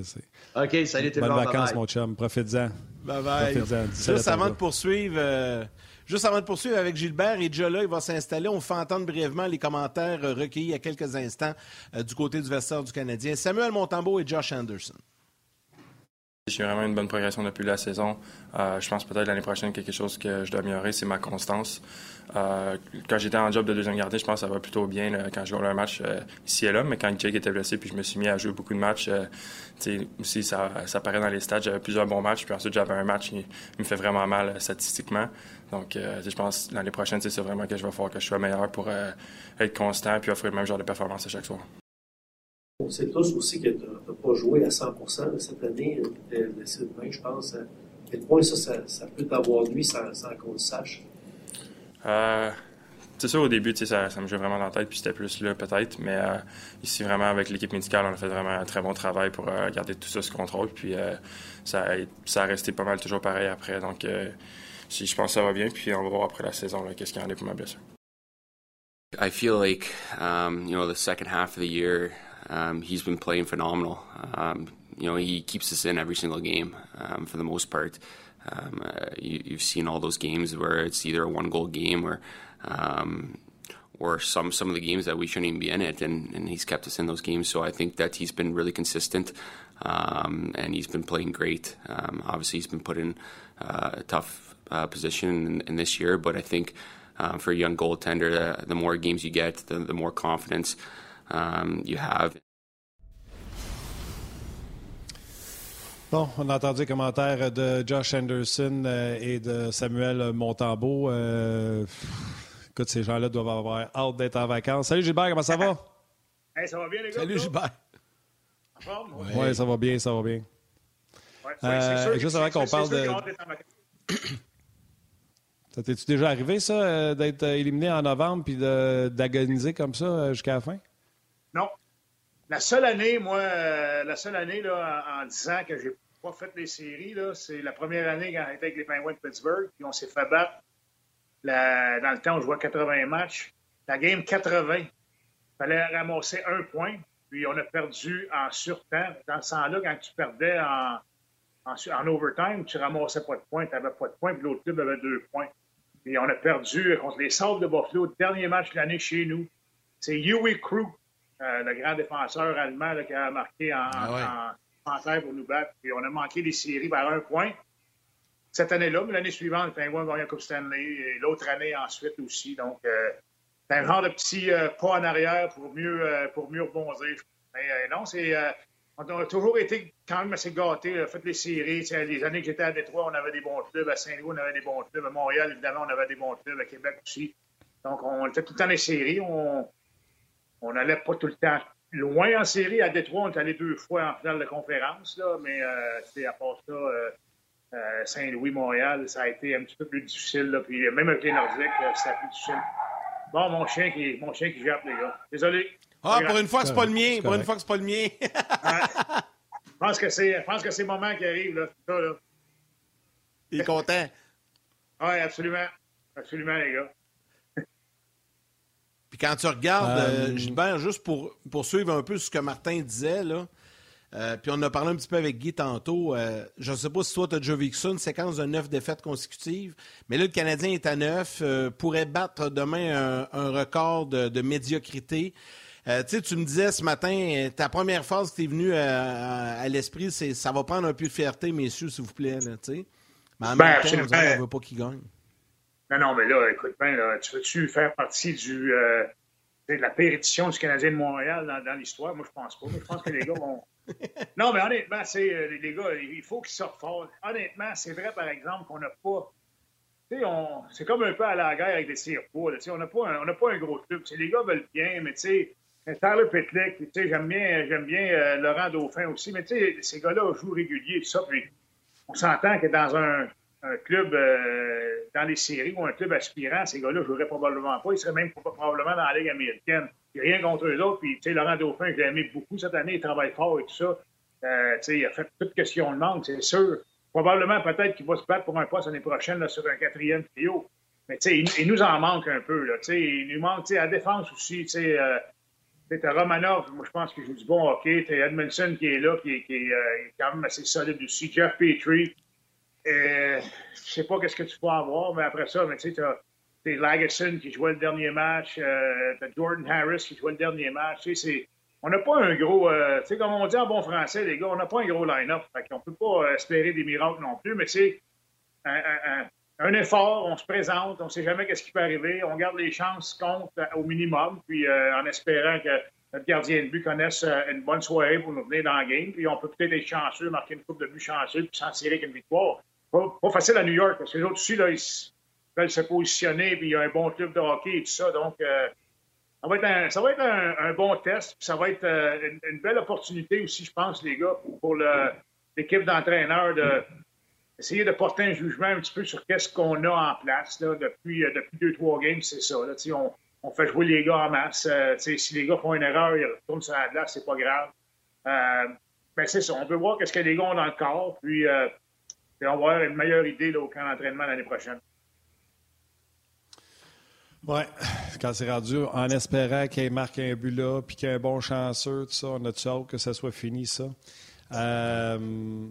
OK, salut tout le monde. Bonnes vacances, mon chum. Profite-en. Bye bye. Juste avant de poursuivre. Euh, juste avant de poursuivre avec Gilbert, et déjà là, il va s'installer. On fait entendre brièvement les commentaires euh, recueillis il y a quelques instants euh, du côté du vestiaire du Canadien. Samuel Montambeau et Josh Anderson. J'ai vraiment une bonne progression depuis la saison. Euh, je pense peut-être l'année prochaine, quelque chose que je dois améliorer, c'est ma constance. Euh, quand j'étais en job de deuxième gardien, je pense que ça va plutôt bien quand je gagne un match euh, ici et là. Mais quand Jake était blessé, puis je me suis mis à jouer beaucoup de matchs, aussi ça, ça paraît dans les stats. J'avais plusieurs bons matchs, puis ensuite j'avais un match qui me fait vraiment mal statistiquement. Donc, je pense l'année prochaine, c'est vraiment que je vais faire que je sois meilleur pour être constant puis offrir le même genre de performance à chaque soir. On sait tous aussi que tu n'as pas joué à 100 cette année. Étais blessé de main, je pense. À quel point ça, ça, peut t'avoir nuit sans, sans qu'on le sache? Euh, c'est ça, au début, ça, ça me jouait vraiment dans la tête, puis c'était plus là, peut-être. Mais euh, ici, vraiment, avec l'équipe médicale, on a fait vraiment un très bon travail pour euh, garder tout ça sous contrôle. Puis ça, ça a resté pas mal toujours pareil après. Donc, si je pense que ça va bien, puis on va voir après la saison qu'est-ce qu'il y en a pour ma blessure. I feel like, um, you know, the second half of the year, Um, he's been playing phenomenal. Um, you know, he keeps us in every single game um, for the most part. Um, uh, you, have seen all those games where it's either a one-goal game or um, or some some of the games that we shouldn't even be in it, and, and he's kept us in those games. So I think that he's been really consistent, um, and he's been playing great. obviously, he's been put in uh, a tough uh, position in, in, this year, but I think uh, for a young goaltender, the, the more games you get, the, the more confidence. Um, you have. Bon, on a entendu les commentaires de Josh Anderson euh, et de Samuel Montambeau. Euh, écoute, ces gens-là doivent avoir hâte d'être en vacances. Salut Gilbert, comment ça va? Hey, ça va bien, les gars? Salut Gilbert. Oui, ouais, ça va bien, ça va bien. Ouais, euh, sûr, juste avant qu'on parle de. Ça t'es-tu déjà arrivé, ça, d'être éliminé en novembre puis d'agoniser comme ça jusqu'à la fin? Non. La seule année, moi, euh, la seule année là, en, disant que j'ai pas fait les séries, c'est la première année quand j'étais avec les Penguins de Pittsburgh, puis on s'est fait battre dans le temps où je jouais 80 matchs. La game 80, il fallait ramasser un point, puis on a perdu en surtemps. Dans ce temps-là, quand tu perdais en, en, overtime, tu ramassais pas de points, tu n'avais pas de points, puis l'autre club avait deux points. Puis on a perdu contre les Sables de Buffalo, le dernier match de l'année chez nous. C'est Huey Crew euh, le grand défenseur allemand qui a marqué en, ah pour nous battre. Puis on a manqué des séries par un point. Cette année-là, mais l'année suivante, le Penguins ont gagné la Coupe Stanley et l'autre année ensuite aussi. Donc, euh, c'est un genre de petit euh, pas en arrière pour mieux, pour mieux rebondir. Mais non, c'est. on a toujours été quand même assez gâtés, fait les séries. Les années que j'étais à Détroit, on avait des bons clubs. À Saint-Louis, on avait des bons clubs. À Montréal, évidemment, on avait des bons clubs. À Québec aussi. Donc, on était tout le temps les séries. On, on n'allait pas tout le temps loin en série. À Détroit, on est allé deux fois en finale de conférence, là, mais euh, c'est à part ça, euh, euh, Saint-Louis, Montréal, ça a été un petit peu plus difficile. Là, puis même avec les Nordiques, c'était plus difficile. Bon, mon chien qui, mon chien qui jappe, les gars. Désolé. Ah, pour une fois que c'est pas le mien. Pour une fois que c'est pas le mien. Je pense que c'est, je pense que c'est le moment qui arrive, là. Ça, là. Il est content. oui, absolument. Absolument, les gars quand tu regardes, euh, euh, Gilbert, juste pour, pour suivre un peu ce que Martin disait, là, euh, puis on a parlé un petit peu avec Guy tantôt. je ne sais pas si toi, tu as déjà vécu ça, une séquence de neuf défaites consécutives. Mais là, le Canadien est à neuf, pourrait battre demain un, record de, médiocrité. tu me disais ce matin, ta première phase qui est venue à, l'esprit, c'est ça va prendre un peu de fierté, messieurs, s'il vous plaît. Là, mais en même ben, temps, on ne veut pas qu'il gagne. Non, non, mais là, écoute bien, tu veux-tu faire partie du, euh, de la pérédition du Canadien de Montréal dans, l'histoire? Moi, je pense pas. je pense que les gars vont. Non, mais honnêtement, c'est, euh, les gars, il faut qu'ils sortent fort. Honnêtement, c'est vrai, par exemple, qu'on n'a pas. Tu sais, on... c'est comme un peu à la guerre avec des circuits. On n'a pas, un... pas un gros club. les gars veulent bien, mais tu sais, Tyler Pitlick, tu sais, j'aime bien, j'aime bien euh, Laurent Dauphin aussi, mais tu sais, ces gars-là jouent régulier, tout ça. Puis on s'entend que dans un un club euh, dans les séries ou un club aspirant, ces gars-là ne joueraient probablement pas. Ils seraient même probablement dans la Ligue américaine. Rien contre eux autres. Puis, tu sais, Laurent Dauphin, je l'ai aimé beaucoup cette année. Il travaille fort et tout ça. Euh, tu sais, il a fait toute question de manque, c'est sûr. Probablement, peut-être qu'il va se battre pour un poste l'année prochaine là, sur un quatrième trio. Mais, tu sais, il, nous en manque un peu. Là, tu sais, il nous manque, tu sais, à défense aussi. Tu sais, euh, t'as Romanov, moi, je pense qu'il joue du bon hockey. T'as Edmondson qui est là, qui, qui est, euh, quand même assez solide aussi. Jeff Petrie. Euh, je sais pas qu'est-ce que tu vas avoir, mais après ça, tu sais, tu as Lagesson qui jouait le dernier match, euh, tu as Jordan Harris qui jouait le dernier match. Tu sais, on n'a pas un gros, euh, tu sais, comme on dit en bon français, les gars, on n'a pas un gros line-up. Fait qu'on peut pas euh, espérer des miracles non plus, mais c'est un, un, effort, on se présente, on ne sait jamais qu'est-ce qui peut arriver, on garde les chances compte au minimum, puis en espérant que notre gardien de but connaisse une bonne soirée pour nous venir dans la game, puis on peut peut-être être chanceux, marquer une coupe de but chanceux, puis s'en tirer avec une victoire. Pas, pas, facile à New York, parce que les autres aussi, là, ils veulent se positionner, puis il y a un bon club de hockey et tout ça, donc... Euh, ça va être un, ça va être un, bon test. ça va être euh, une, belle opportunité aussi, je pense, les gars, pour l'équipe d'entraîneurs de essayer de porter un jugement un petit peu sur qu'est-ce qu'on a en place là, depuis, euh, depuis deux, trois games, c'est ça. Là, on, on fait jouer les gars en masse. Euh, si les gars font une erreur, ils retournent sur la glace, c'est pas grave. Euh, ben c'est ça. On veut voir qu'est-ce que les gars ont dans le corps, puis, on va avoir une meilleure idée au camp d'entraînement l'année prochaine. Oui, quand c'est rendu, en espérant qu'il marque un but là, puis qu'il y ait un bon chanceux, tout ça, on a tout hâte que ça soit fini, ça? Euh,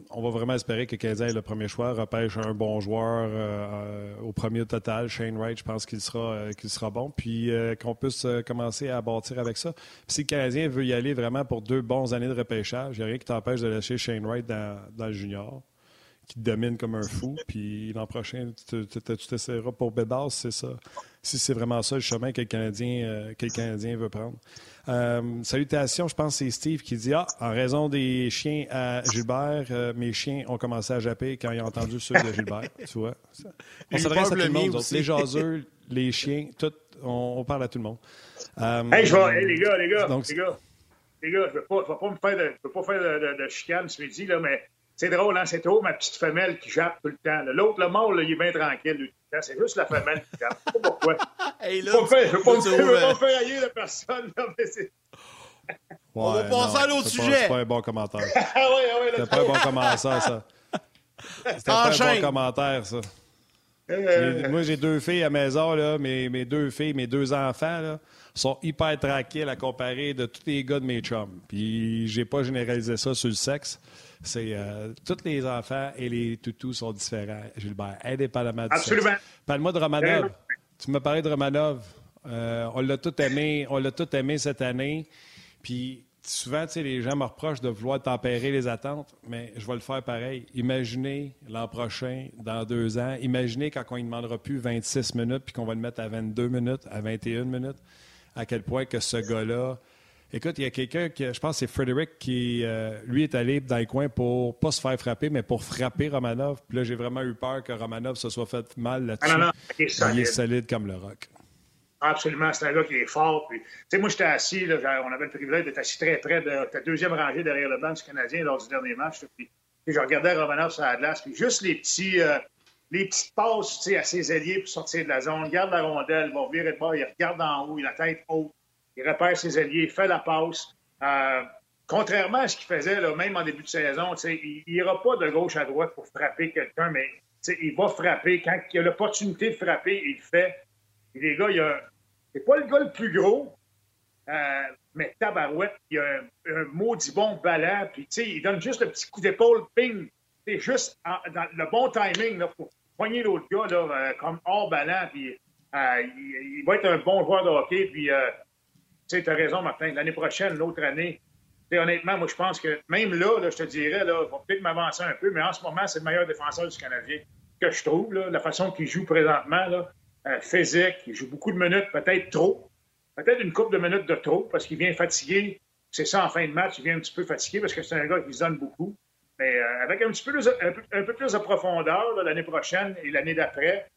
on va vraiment espérer que Canadien est le premier choix, repêche un bon joueur euh, au premier total. Shane Wright, je pense qu'il sera, euh, sera bon. Puis qu'on puisse commencer à bâtir avec ça. Puis si le Canadien veut y aller vraiment pour deux bonnes années de repêchage, il n'y a rien qui t'empêche de lâcher Shane Wright dans, dans le junior qui te domine comme un fou. Puis l'an prochain, tu t'essaieras pour Bédas, c'est ça. Si c'est vraiment ça le chemin que le Canadien, euh, que le Canadien veut prendre. Euh, salutations, je pense que c'est Steve qui dit Ah, en raison des chiens à Gilbert, euh, mes chiens ont commencé à japper quand ils ont entendu ceux de Gilbert. tu vois? On s'adresse à tout le monde. les jaseux, les chiens, tout, on, parle à tout le monde. hey, je vais, les gars, les gars, les gars, les gars, je ne vais, pas me faire de, je pas faire de, de chicane ce midi, là, mais c'est drôle, hein? C'est trop ma petite femelle qui jappe tout le temps. L'autre, le mâle, il est bien tranquille. Lui. C'est juste la femelle qui jappe. Je sais pas pourquoi. hey, là, je ne veux pas me faire haïr de personne. Là, mais c'est... Ouais, On va passer à l'autre sujet. C'est pas un bon commentaire. ah ah. C'est pas un bon commentaire, ça. C'était pas un bon commentaire, ça. Euh. Moi, j'ai deux filles à maison, là, mes, mes deux filles, mes deux enfants, là, sont hyper tranquilles à comparer de tous les gars de mes chums. Puis, j'ai pas généralisé ça sur le sexe. C'est euh, tous les enfants et les toutous sont différents, Gilbert, indépendamment de Absolument. Parle-moi de Romanov. Tu m'as parlé de Romanov. Euh, on l'a tout aimé, on l'a tout aimé cette année. Puis souvent, tu sais, les gens me reprochent de vouloir tempérer les attentes, mais je vais le faire pareil. Imaginez l'an prochain, dans deux ans, imaginez quand on ne demandera plus 26 minutes puis qu'on va le mettre à 22 minutes, à 21 minutes, à quel point que ce gars-là Écoute, il y a quelqu'un qui, je pense que c'est Frédéric, qui, euh, lui, est allé dans les coins pour pas se faire frapper, mais pour frapper Romanov. Puis là, j'ai vraiment eu peur que Romanov se soit fait mal là-dessus. Ah il est solide. comme le rock. Absolument, c'est un gars qui est fort. Puis, moi, j'étais assis, là, on avait le privilège d'être assis très près de ta deuxième rangée derrière le banc du Canadien lors du dernier match. Puis, je regardais Romanov sur la glace, puis juste les petits, euh, les petites passes, à ses alliés pour sortir de la zone. Il garde la rondelle, il va virer de bord, il regarde en haut, il a la tête haute il repère ses alliés, il fait la passe. Euh, contrairement à ce qu'il faisait, là, même en début de saison, il n'ira pas de gauche à droite pour frapper quelqu'un, mais il va frapper. Quand il a l'opportunité de frapper, il le fait. Les gars, il a... c'est pas le gars le plus gros, euh, mais tabarouette, il a un, maudit bon ballon, puis il donne juste le petit coup d'épaule, ping. C'est juste dans le bon timing pour poigner l'autre gars là, euh, comme hors ballon, puis il, va être un bon joueur de hockey, puis tu as raison, Martin. L'année prochaine, l'autre année, honnêtement, moi, je pense que même là, je te dirais, là, va peut-être m'avancer un peu, mais en ce moment, c'est le meilleur défenseur du Canadien que je trouve. la façon qu'il joue présentement, euh, physique, il joue beaucoup de minutes, peut-être trop. Peut-être une coupe de minutes de trop parce qu'il vient fatigué. C'est ça, en fin de match, il vient un petit peu fatigué parce que c'est un gars qui donne beaucoup. Mais euh, avec un petit peu, un peu, plus de profondeur l'année prochaine et l'année d'après,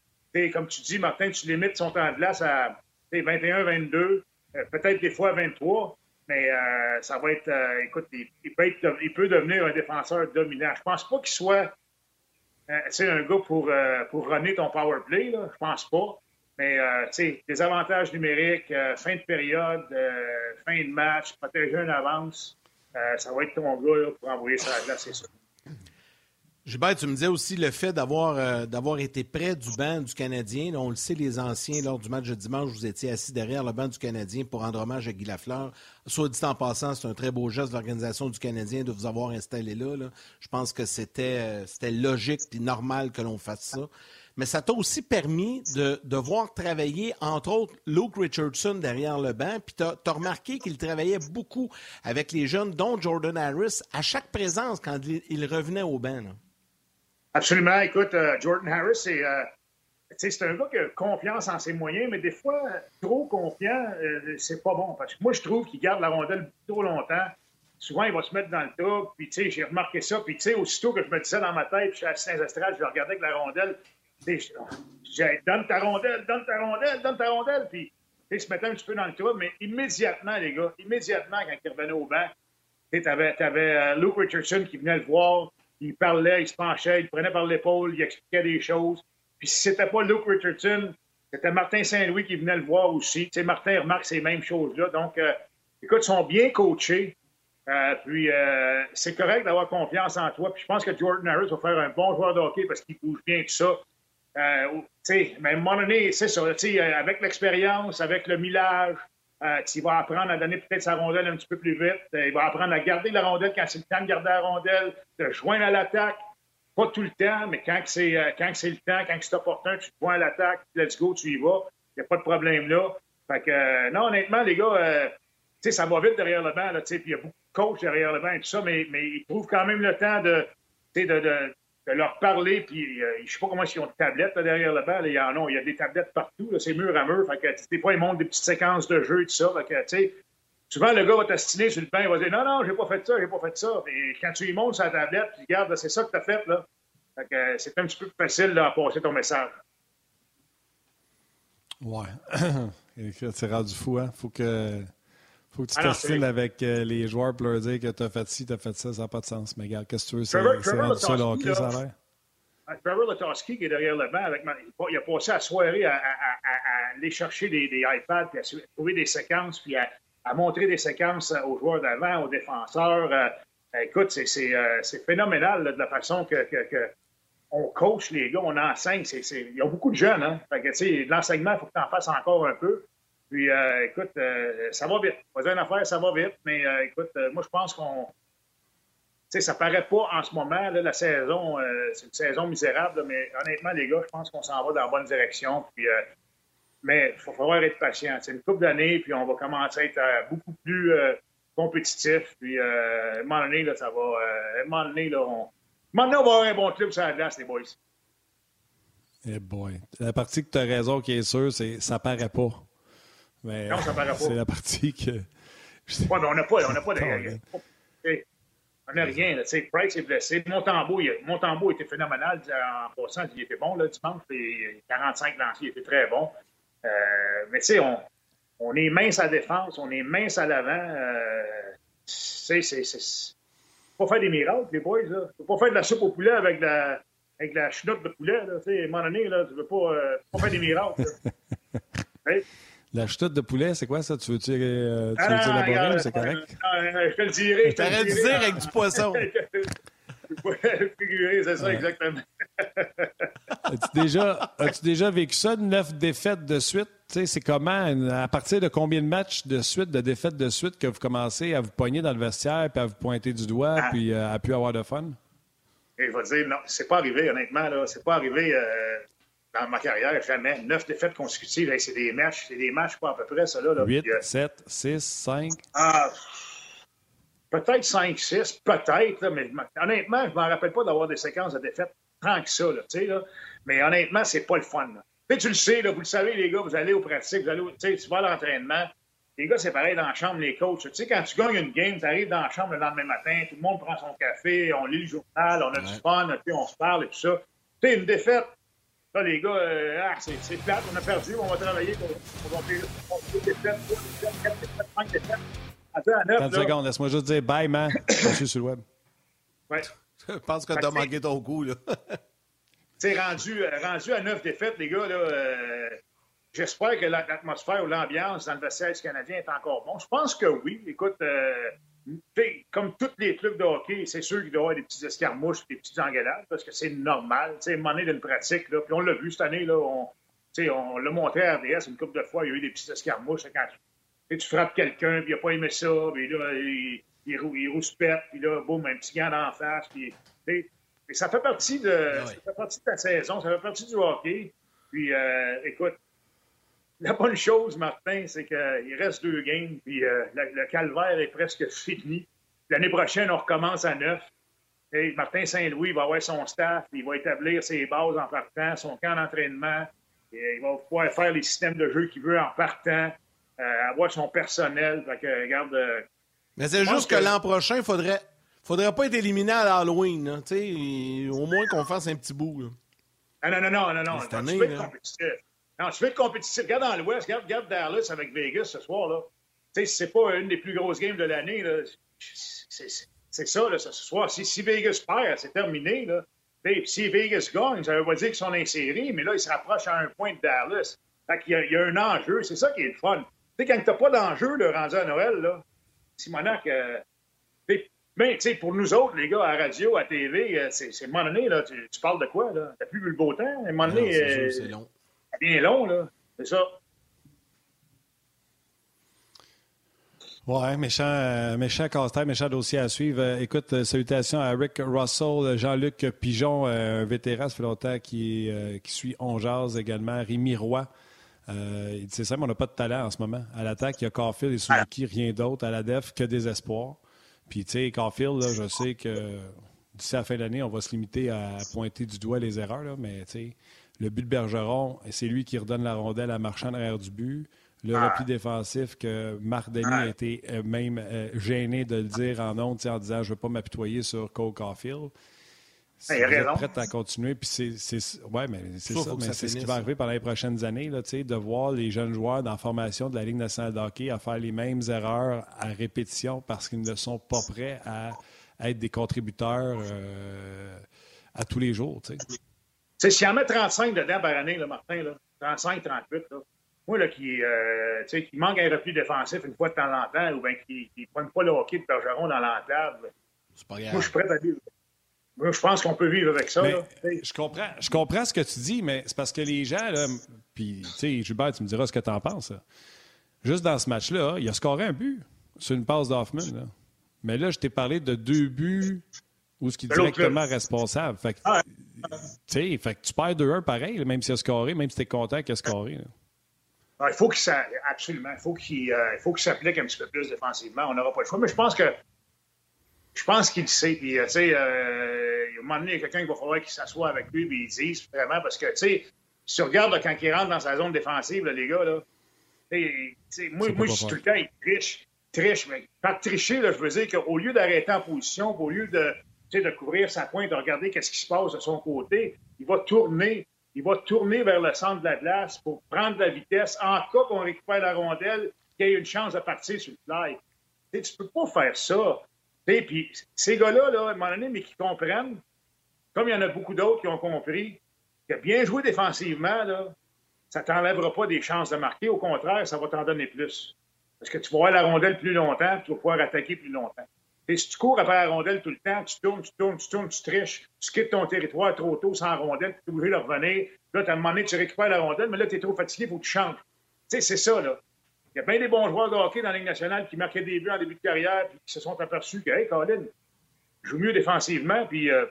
comme tu dis, Martin, tu limites son temps de glace à 21-22. Euh, peut-être des fois 23, mais euh, ça va être. Euh, écoute, il, peut il, peut devenir un défenseur dominant. Je pense pas qu'il soit c'est un gars pour, pour runner ton power play, là. je pense pas. Mais sais, des avantages numériques, fin de période, fin de match, protéger une avance, ça va être ton gars pour envoyer ça à la glace, c'est sûr. Gilbert, tu me disais aussi le fait d'avoir euh, d'avoir été près du banc du Canadien. on le sait, les anciens, lors du match de dimanche, vous étiez assis derrière le banc du Canadien pour rendre hommage à Guy Lafleur. Soit dit en passant, c'est un très beau geste de l'organisation du Canadien de vous avoir installé là. Je pense que c'était euh, c'était logique et normal que l'on fasse ça. mais ça t'a aussi permis de, de, voir travailler, entre autres, Luke Richardson derrière le banc. Puis tu as, remarqué qu'il travaillait beaucoup avec les jeunes, dont Jordan Harris, à chaque présence quand il, revenait au banc. Absolument. Écoute, euh, Jordan Harris, c'est. Euh, c'est un gars qui a confiance en ses moyens, mais des fois, trop confiant, euh, c'est pas bon. Parce que moi, je trouve qu'il garde la rondelle trop longtemps. Souvent, il va se mettre dans le tas. Puis, tu sais, j'ai remarqué ça. Puis, tu sais, aussitôt que je me disais dans ma tête, je suis dans les je regardais avec la rondelle. Tu sais, donne ta rondelle, donne ta rondelle, donne ta rondelle. Puis, tu sais, se mettait un petit peu dans le tas. Mais immédiatement, les gars, immédiatement, quand il revenait au banc, tu avais, avais euh, Luke Richardson qui venait le voir. Il parlait, il se penchait, il prenait par l'épaule, il expliquait des choses. Puis si c'était pas Luke Richardson, c'était Martin Saint-Louis qui venait le voir aussi. Tu sais, Martin remarque ces mêmes choses-là. Donc, euh, écoute, ils sont bien coachés. Euh, puis, euh, c'est correct d'avoir confiance en toi. Puis, je pense que Jordan Harris va faire un bon joueur de hockey parce qu'il bouge bien tout ça. tu sais, mais à un moment donné, c'est ça. Avec l'expérience, avec le millage, tu vas apprendre à donner peut-être sa rondelle un petit peu plus vite. il va apprendre à garder la rondelle quand c'est le temps de garder la rondelle, de joindre à l'attaque. Pas tout le temps, mais quand c'est euh, c'est le temps, quand c'est opportun, tu te vois à l'attaque, let's go, tu y vas. Il n'y a pas de problème là. Fait que, euh, non, honnêtement, les gars, euh, ça va vite derrière le banc, il y a beaucoup de coachs derrière le banc et tout ça, mais, mais ils trouvent quand même le temps de, de, de, leur parler, puis je sais pas comment ils ont de tablettes là, derrière le banc, il y en a, il y a des tablettes partout, c'est mur à mur, fait que des fois, ils montrent des petites séquences de jeu et tout ça, fait que, tu sais, souvent, le gars va t'astiner sur le pain, il va dire Non, non, j'ai pas fait ça, j'ai pas fait ça. Quand tu lui montres sa tablette, puis regarde, c'est ça que tu as fait, là. Euh, c'est un petit peu plus facile de passer ton message. Ouais. c'est rendu fou, hein? Faut que. Faut que tu ah avec euh, les joueurs pour leur dire que tu as fait ci, tu as fait ça, ça n'a pas de sens. Mais regarde, qu'est-ce que tu veux, c'est rendu ça le hockey, ça a l'air. Ah, Trevor Latoski, qui est derrière le banc, avec il a passé la soirée à, aller chercher des, iPads, puis à trouver des séquences, puis à, montrer des séquences aux joueurs d'avant, aux défenseurs. Euh, écoute, c'est phénoménal de la façon que, on coach les gars, on enseigne. Il y a beaucoup de jeunes. Hein? Fait que, l'enseignement, il faut que tu en fasses encore un peu. Puis, euh, écoute, euh, ça va vite. Pas une affaire, ça va vite. Mais euh, écoute, moi, je pense qu'on. Tu sais, ça paraît pas en ce moment, la saison, c'est une saison misérable, mais honnêtement, les gars, je pense qu'on s'en va dans la bonne direction. Puis, mais il va falloir être patient. C'est une couple d'années, puis on va commencer à être beaucoup plus compétitif. Puis, à un moment donné, là, ça va. à un moment donné, là, on Maintenant, on va avoir un bon club sur la glace, les boys. Eh boy. La partie que tu as raison qui est sûre, c'est ça paraît pas. Mais non, ça paraît pas. C'est la partie que. Oui, mais on n'a pas, on n'a pas de. On n'a rien. Là. Price est blessé. Montembeau, il, Montembeau était phénoménal en passant. Il était bon là, dimanche. Et 45 lanciers, il était très bon. Euh, mais tu sais, on, on, est mince à la défense, on est mince à l'avant. Euh, c'est pas faire des miracles, les boys. Là. Peux pas faire de la soupe au poulet avec la, avec la chenoute de poulet. Là. à un moment donné, là, tu veux pas, euh, pas faire des miracles. La chenoute de poulet, c'est quoi ça? Tu veux-tu, euh, tu veux ah, élaborer ou c'est correct? Euh, je te le dirai. Je T'aurais dû dire avec du poisson. figurer, c'est ça, exactement. as-tu, déjà, as-tu déjà vécu ça, neuf défaites de suite? c'est comment, à partir de combien de matchs de suite, de défaites de suite, que vous commencez à vous pogner dans le vestiaire, puis à vous pointer du doigt, ah. puis euh, à plus avoir de fun? je vais dire, non, c'est pas arrivé, honnêtement. Là. C'est pas arrivé euh, dans ma carrière, jamais. Neuf défaites consécutives, c'est des matchs, c'est des matchs, pas à peu près, ça. Là, 8, 7, 6, 5. Ah, peut-être 5, 6, peut-être, mais honnêtement, je ne m'en rappelle pas d'avoir des séquences de défaites tant que ça. Là, là. Mais honnêtement, c'est pas le fun. Là tu le sais, là, vous le savez, les gars, vous allez aux pratiques, vous allez tu vas à l'entraînement. Les gars, c'est pareil dans la chambre, les coachs. Tu sais, quand tu gagnes une game, tu arrives dans la chambre le lendemain matin, tout le monde prend son café, on lit le journal, on a du fun, on se parle et tout ça. Tu sais, une défaite, là, les gars, euh, ah, c'est plate, on a perdu, on va travailler, on, va faire deux défaites, trois défaites, quatre défaites, cinq défaites. Attends, à 30 secondes, laisse-moi juste dire bye, man. Je suis sur le web. Ouais. Je pense que tu as manqué ton coup, là. C'est rendu, euh, rendu à neuf défaites, les gars, là, euh, j'espère que l'atmosphère ou l'ambiance dans le vestiaire canadien est encore bon. Je pense que oui. Écoute, euh, comme tous les clubs de hockey, c'est sûr qu'il doit y avoir des petits escarmouches, des petites engueulades, parce que c'est normal. Tu sais, d'une pratique, là, puis on l'a vu cette année, là, on, on l'a montré à RDS une couple de fois, il y a eu des petites escarmouches. Quand tu, tu frappes quelqu'un, puis il n'a pas aimé ça, puis là, il, il, il rouspète, puis là, boum, un petit gant en face, puis ça fait partie de, Ah ça fait partie de la saison, ça fait partie du hockey. Puis, euh, écoute, la bonne chose, Martin, c'est qu'il reste deux games, puis euh, le, le calvaire est presque fini. L'année prochaine, on recommence à neuf. Et Martin Saint-Louis va avoir son staff, il va établir ses bases en partant, son camp d'entraînement. Et il va pouvoir faire les systèmes de jeu qu'il veut en partant, euh, avoir son personnel. Fait que, regarde, euh, Mais c'est juste que, que- l'an prochain, il faudrait, faudrait pas être éliminé à l'Halloween. sais, Au moins qu'on fasse un petit bout. là. Ah, non, non, non, non, non. Cette Tu année, être compétitif. Non, tu veux être compétitif. Regarde dans l'Ouest, regarde, regarde Dallas avec Vegas ce soir, là. Tu sais, c'est pas une des plus grosses games de l'année. C'est- ça, là, ce soir. Si, si Vegas perd, c'est terminé, là. Si Vegas gagne, ça veut pas dire qu'ils sont insérés, mais là, ils se rapprochent à un point de Dallas. Fait qu'il y a, il y a un enjeu. C'est ça qui est le fun. Tu sais, quand t'as pas d'enjeu, là, rendu à Noël, là, Simonac, euh, tu sais, mais, tu sais, pour nous autres, les gars, à radio, à TV, euh, c'est à un moment donné, là, tu, tu parles de quoi, là? T'as plus vu le beau temps? À un moment Non, donné, c'est euh, long. Bien long, là. C'est ça. Ouais, méchant, euh, méchant casse-tête, méchant dossier à suivre. Euh, écoute, euh, salutations à Rick Russell, Jean-Luc Pigeon, un vétéran, ça fait longtemps qui, suit On Jazz également, Rémi Roy. Euh, c'est simple, on n'a pas de talent en ce moment. À l'attaque, il y a Caulfield et Suzuki, rien d'autre. À la def, que des espoirs. Puis, tu sais, Caulfield, là, je sais que d'ici la fin de l'année, on va se limiter à pointer du doigt les erreurs, là, mais tu sais, le but de Bergeron, c'est lui qui redonne la rondelle à Marchand derrière du but. Le Ah. repli défensif que Marc Denis a été euh, même euh, gêné de le dire en sais, en disant je ne veux pas m'apitoyer sur Cole Caulfield. Si Ah, il raison. prêt à continuer, puis c'est, ouais, mais c'est Ça, mais c'est ce qui va arriver pendant les prochaines années, là, tu sais, de voir les jeunes joueurs dans la formation de la Ligue nationale de hockey à faire les mêmes erreurs à répétition parce qu'ils ne sont pas prêts à être des contributeurs euh, à tous les jours. tu sais. S'il en met 35 dedans par année, là, Martin, là, 35, 38, là, moi, là, qui, euh, qui manque un repli défensif une fois de temps en temps, ou bien qui ne prenne pas le hockey de Bergeron dans l'entable, moi, je suis prêt à vivre. Moi, je pense qu'on peut vivre avec ça. Mais là. Je comprends, je comprends ce que tu dis, mais c'est parce que les gens, là, puis, tu sais, Gilbert, tu me diras ce que tu en penses. là. Juste dans ce match-là, il a scoré un but sur une passe d'Hoffman. Mais là, je t'ai parlé de deux buts où ce qui est directement responsable. Fait que, Ah. fait que tu perds 2-1 pareil, même s'il a scoré, même si tu es content qu'il a scoré. là. ah, il faut qu'il absolument, il faut qu'il euh, il faut qu'il s'applique un petit peu plus défensivement. On n'aura pas le choix. Mais je pense que je pense qu'il le sait. Puis, euh, tu sais, euh, à un moment donné, il y a quelqu'un qui va falloir qu'il s'assoie avec lui et il dise vraiment parce que, tu sais, si tu regardes là, quand il rentre dans sa zone défensive, là, les gars, là, moi, je dis tout le temps, il triche, triche. Mais par tricher, là, je veux dire qu'au lieu d'arrêter en position, au lieu de, de couvrir sa pointe, de regarder qu'est-ce qui se passe de son côté, il va tourner. Il va tourner vers le centre de la glace pour prendre de la vitesse. En cas qu'on récupère la rondelle, qu'il y ait une chance de partir sur le fly. Tu tu peux pas faire ça. Puis ces gars-là, là, à un moment donné, mais qui comprennent, comme il y en a beaucoup d'autres qui ont compris, que bien jouer défensivement, ça t'enlèvera pas des chances de marquer. Au contraire, ça va t'en donner plus. Parce que tu vas avoir la rondelle plus longtemps, tu vas pouvoir attaquer plus longtemps. Si tu cours après la rondelle tout le temps, tu tournes, tu tournes, tu tournes, tu triches, tu quittes ton territoire trop tôt sans rondelle, tu es obligé de revenir. Là, à un moment donné, tu récupères la rondelle, mais là, tu es trop fatigué, il faut que tu changes. Tu sais, c'est ça, là. Il y a bien des bons joueurs de hockey dans la Ligue nationale qui marquaient des buts en début de carrière, puis qui se sont aperçus que, hey, Colin, je joue mieux défensivement, puis euh,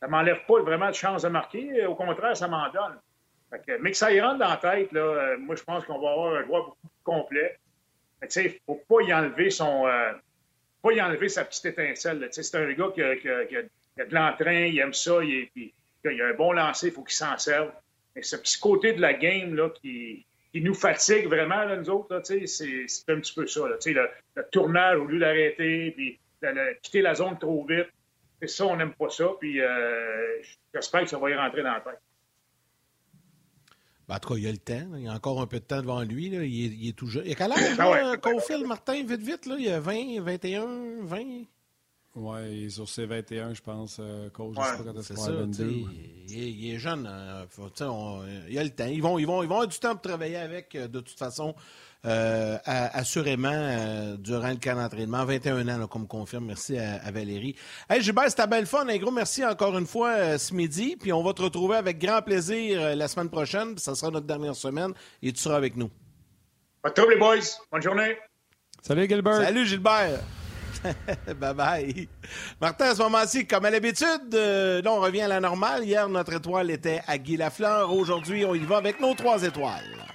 ça m'enlève pas vraiment de chance de marquer. Au contraire, ça m'en donne. Mais que ça y rentre dans la tête, là, euh, moi, je pense qu'on va avoir un joueur beaucoup plus complet. Mais tu sais, il ne faut pas y enlever son. euh, pas y enlever sa petite étincelle. C'est un gars qui a, de l'entrain, il aime ça, il, a un bon lancer, il faut qu'il s'en serve. Mais ce petit côté de la game là, qui, nous fatigue vraiment, nous autres, c'est un petit peu ça. Le, le tournage au lieu d'arrêter, puis le- quitter la zone trop vite. C'est ça, on n'aime pas ça. Puis euh, j'espère que ça va y rentrer dans la tête. Ben, en tout cas, il y a le temps. là. Il y a encore un peu de temps devant lui. là. Il, est, il est tout jeune. Il y a quel âge, Ah ouais. Martin, vite, vite? Là? Il y a 20, 21, 20? Ouais, il est sur ses 21, je pense, euh, coach. Je Ouais, sais pas quand est-ce C'est qu'on ça, va tu sais, 22. il, est- il est jeune. hein. Faut- on- il y a le temps. Ils vont, ils, vont, ils vont avoir du temps pour travailler avec, euh, de toute façon, euh, assurément, euh, durant le camp d'entraînement. 21 ans, là, comme confirme. Merci à, à Valérie. Hey, Gilbert, c'était belle fun. Un gros merci encore une fois euh, ce midi. Puis on va te retrouver avec grand plaisir euh, la semaine prochaine. Ça sera notre dernière semaine et tu seras avec nous. Pas de trouble, les boys. Bonne journée. Salut, Gilbert. Salut, Gilbert. bye bye. Martin, à ce moment-ci, comme à l'habitude, euh, là, on revient à la normale. Hier, notre étoile était à Guy Lafleur. Aujourd'hui, on y va avec nos trois étoiles.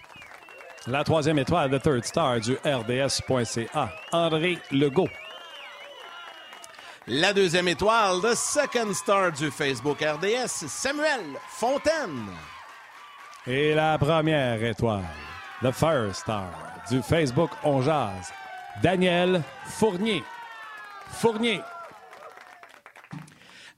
La troisième étoile, the third star du RDS.ca, André Legault. La deuxième étoile, the second star du Facebook RDS, Samuel Fontaine. Et la première étoile, the first star du Facebook On Jazz, Daniel Fournier. Fournier.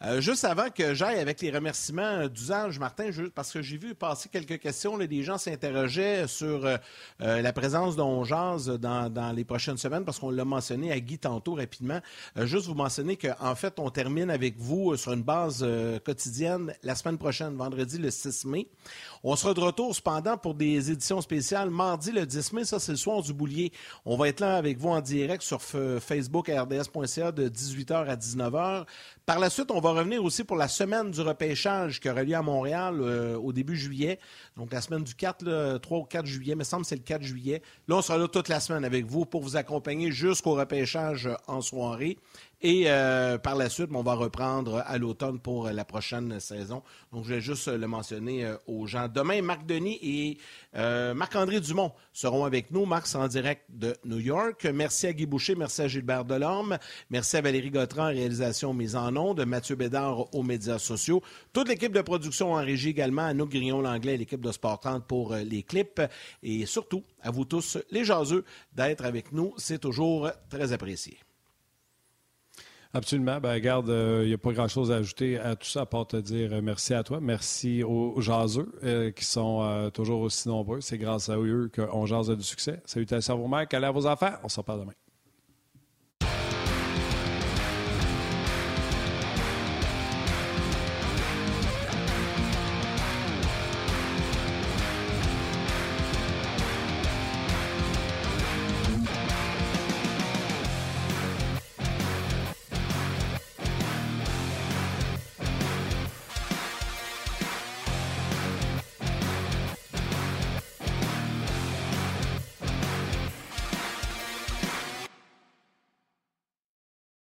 Euh, juste avant que j'aille avec les remerciements d'usage, Martin, parce que j'ai vu passer quelques questions, des gens s'interrogeaient sur euh, euh, la présence d'Onjaz dans, dans les prochaines semaines, parce qu'on l'a mentionné à Guy tantôt rapidement. juste vous mentionner qu'en fait, on termine avec vous sur une base quotidienne la semaine prochaine, vendredi le 6 mai. On sera de retour cependant pour des éditions spéciales mardi le 10 mai, ça c'est le soir du boulier. On va être là avec vous en direct sur Facebook rds.ca de 18h à 19h. Par la suite, on va revenir aussi pour la semaine du repêchage qui aura lieu à Montréal euh, au début juillet. Donc la semaine du 4, 3 ou 4 juillet, me semble que c'est le 4 juillet. Là, on sera là toute la semaine avec vous pour vous accompagner jusqu'au repêchage en soirée. Et euh, par la suite, on va reprendre à l'automne pour la prochaine saison. Donc, je vais juste le mentionner euh, aux gens. Demain, Marc Denis et euh, Marc-André Dumont seront avec nous. Marc en direct de New York. Merci à Guy Boucher, merci à Gilbert Delorme, merci à Valérie Gautran, réalisation mise en ondes, Mathieu Bédard aux médias sociaux, toute l'équipe de production en régie également, à nous Grignon-Langlais, l'équipe de Sport 30 pour les clips. Et surtout, à vous tous, les jaseux, d'être avec nous. C'est toujours très apprécié. Absolument. Ben, regarde, il euh, n'y a pas grand-chose à ajouter à tout ça, à part te dire euh, merci à toi. Merci aux jaseux euh, qui sont toujours aussi nombreux. C'est grâce à eux qu'on jase du succès. Salutations à vos mères, câlins à vos enfants. On se reparle demain.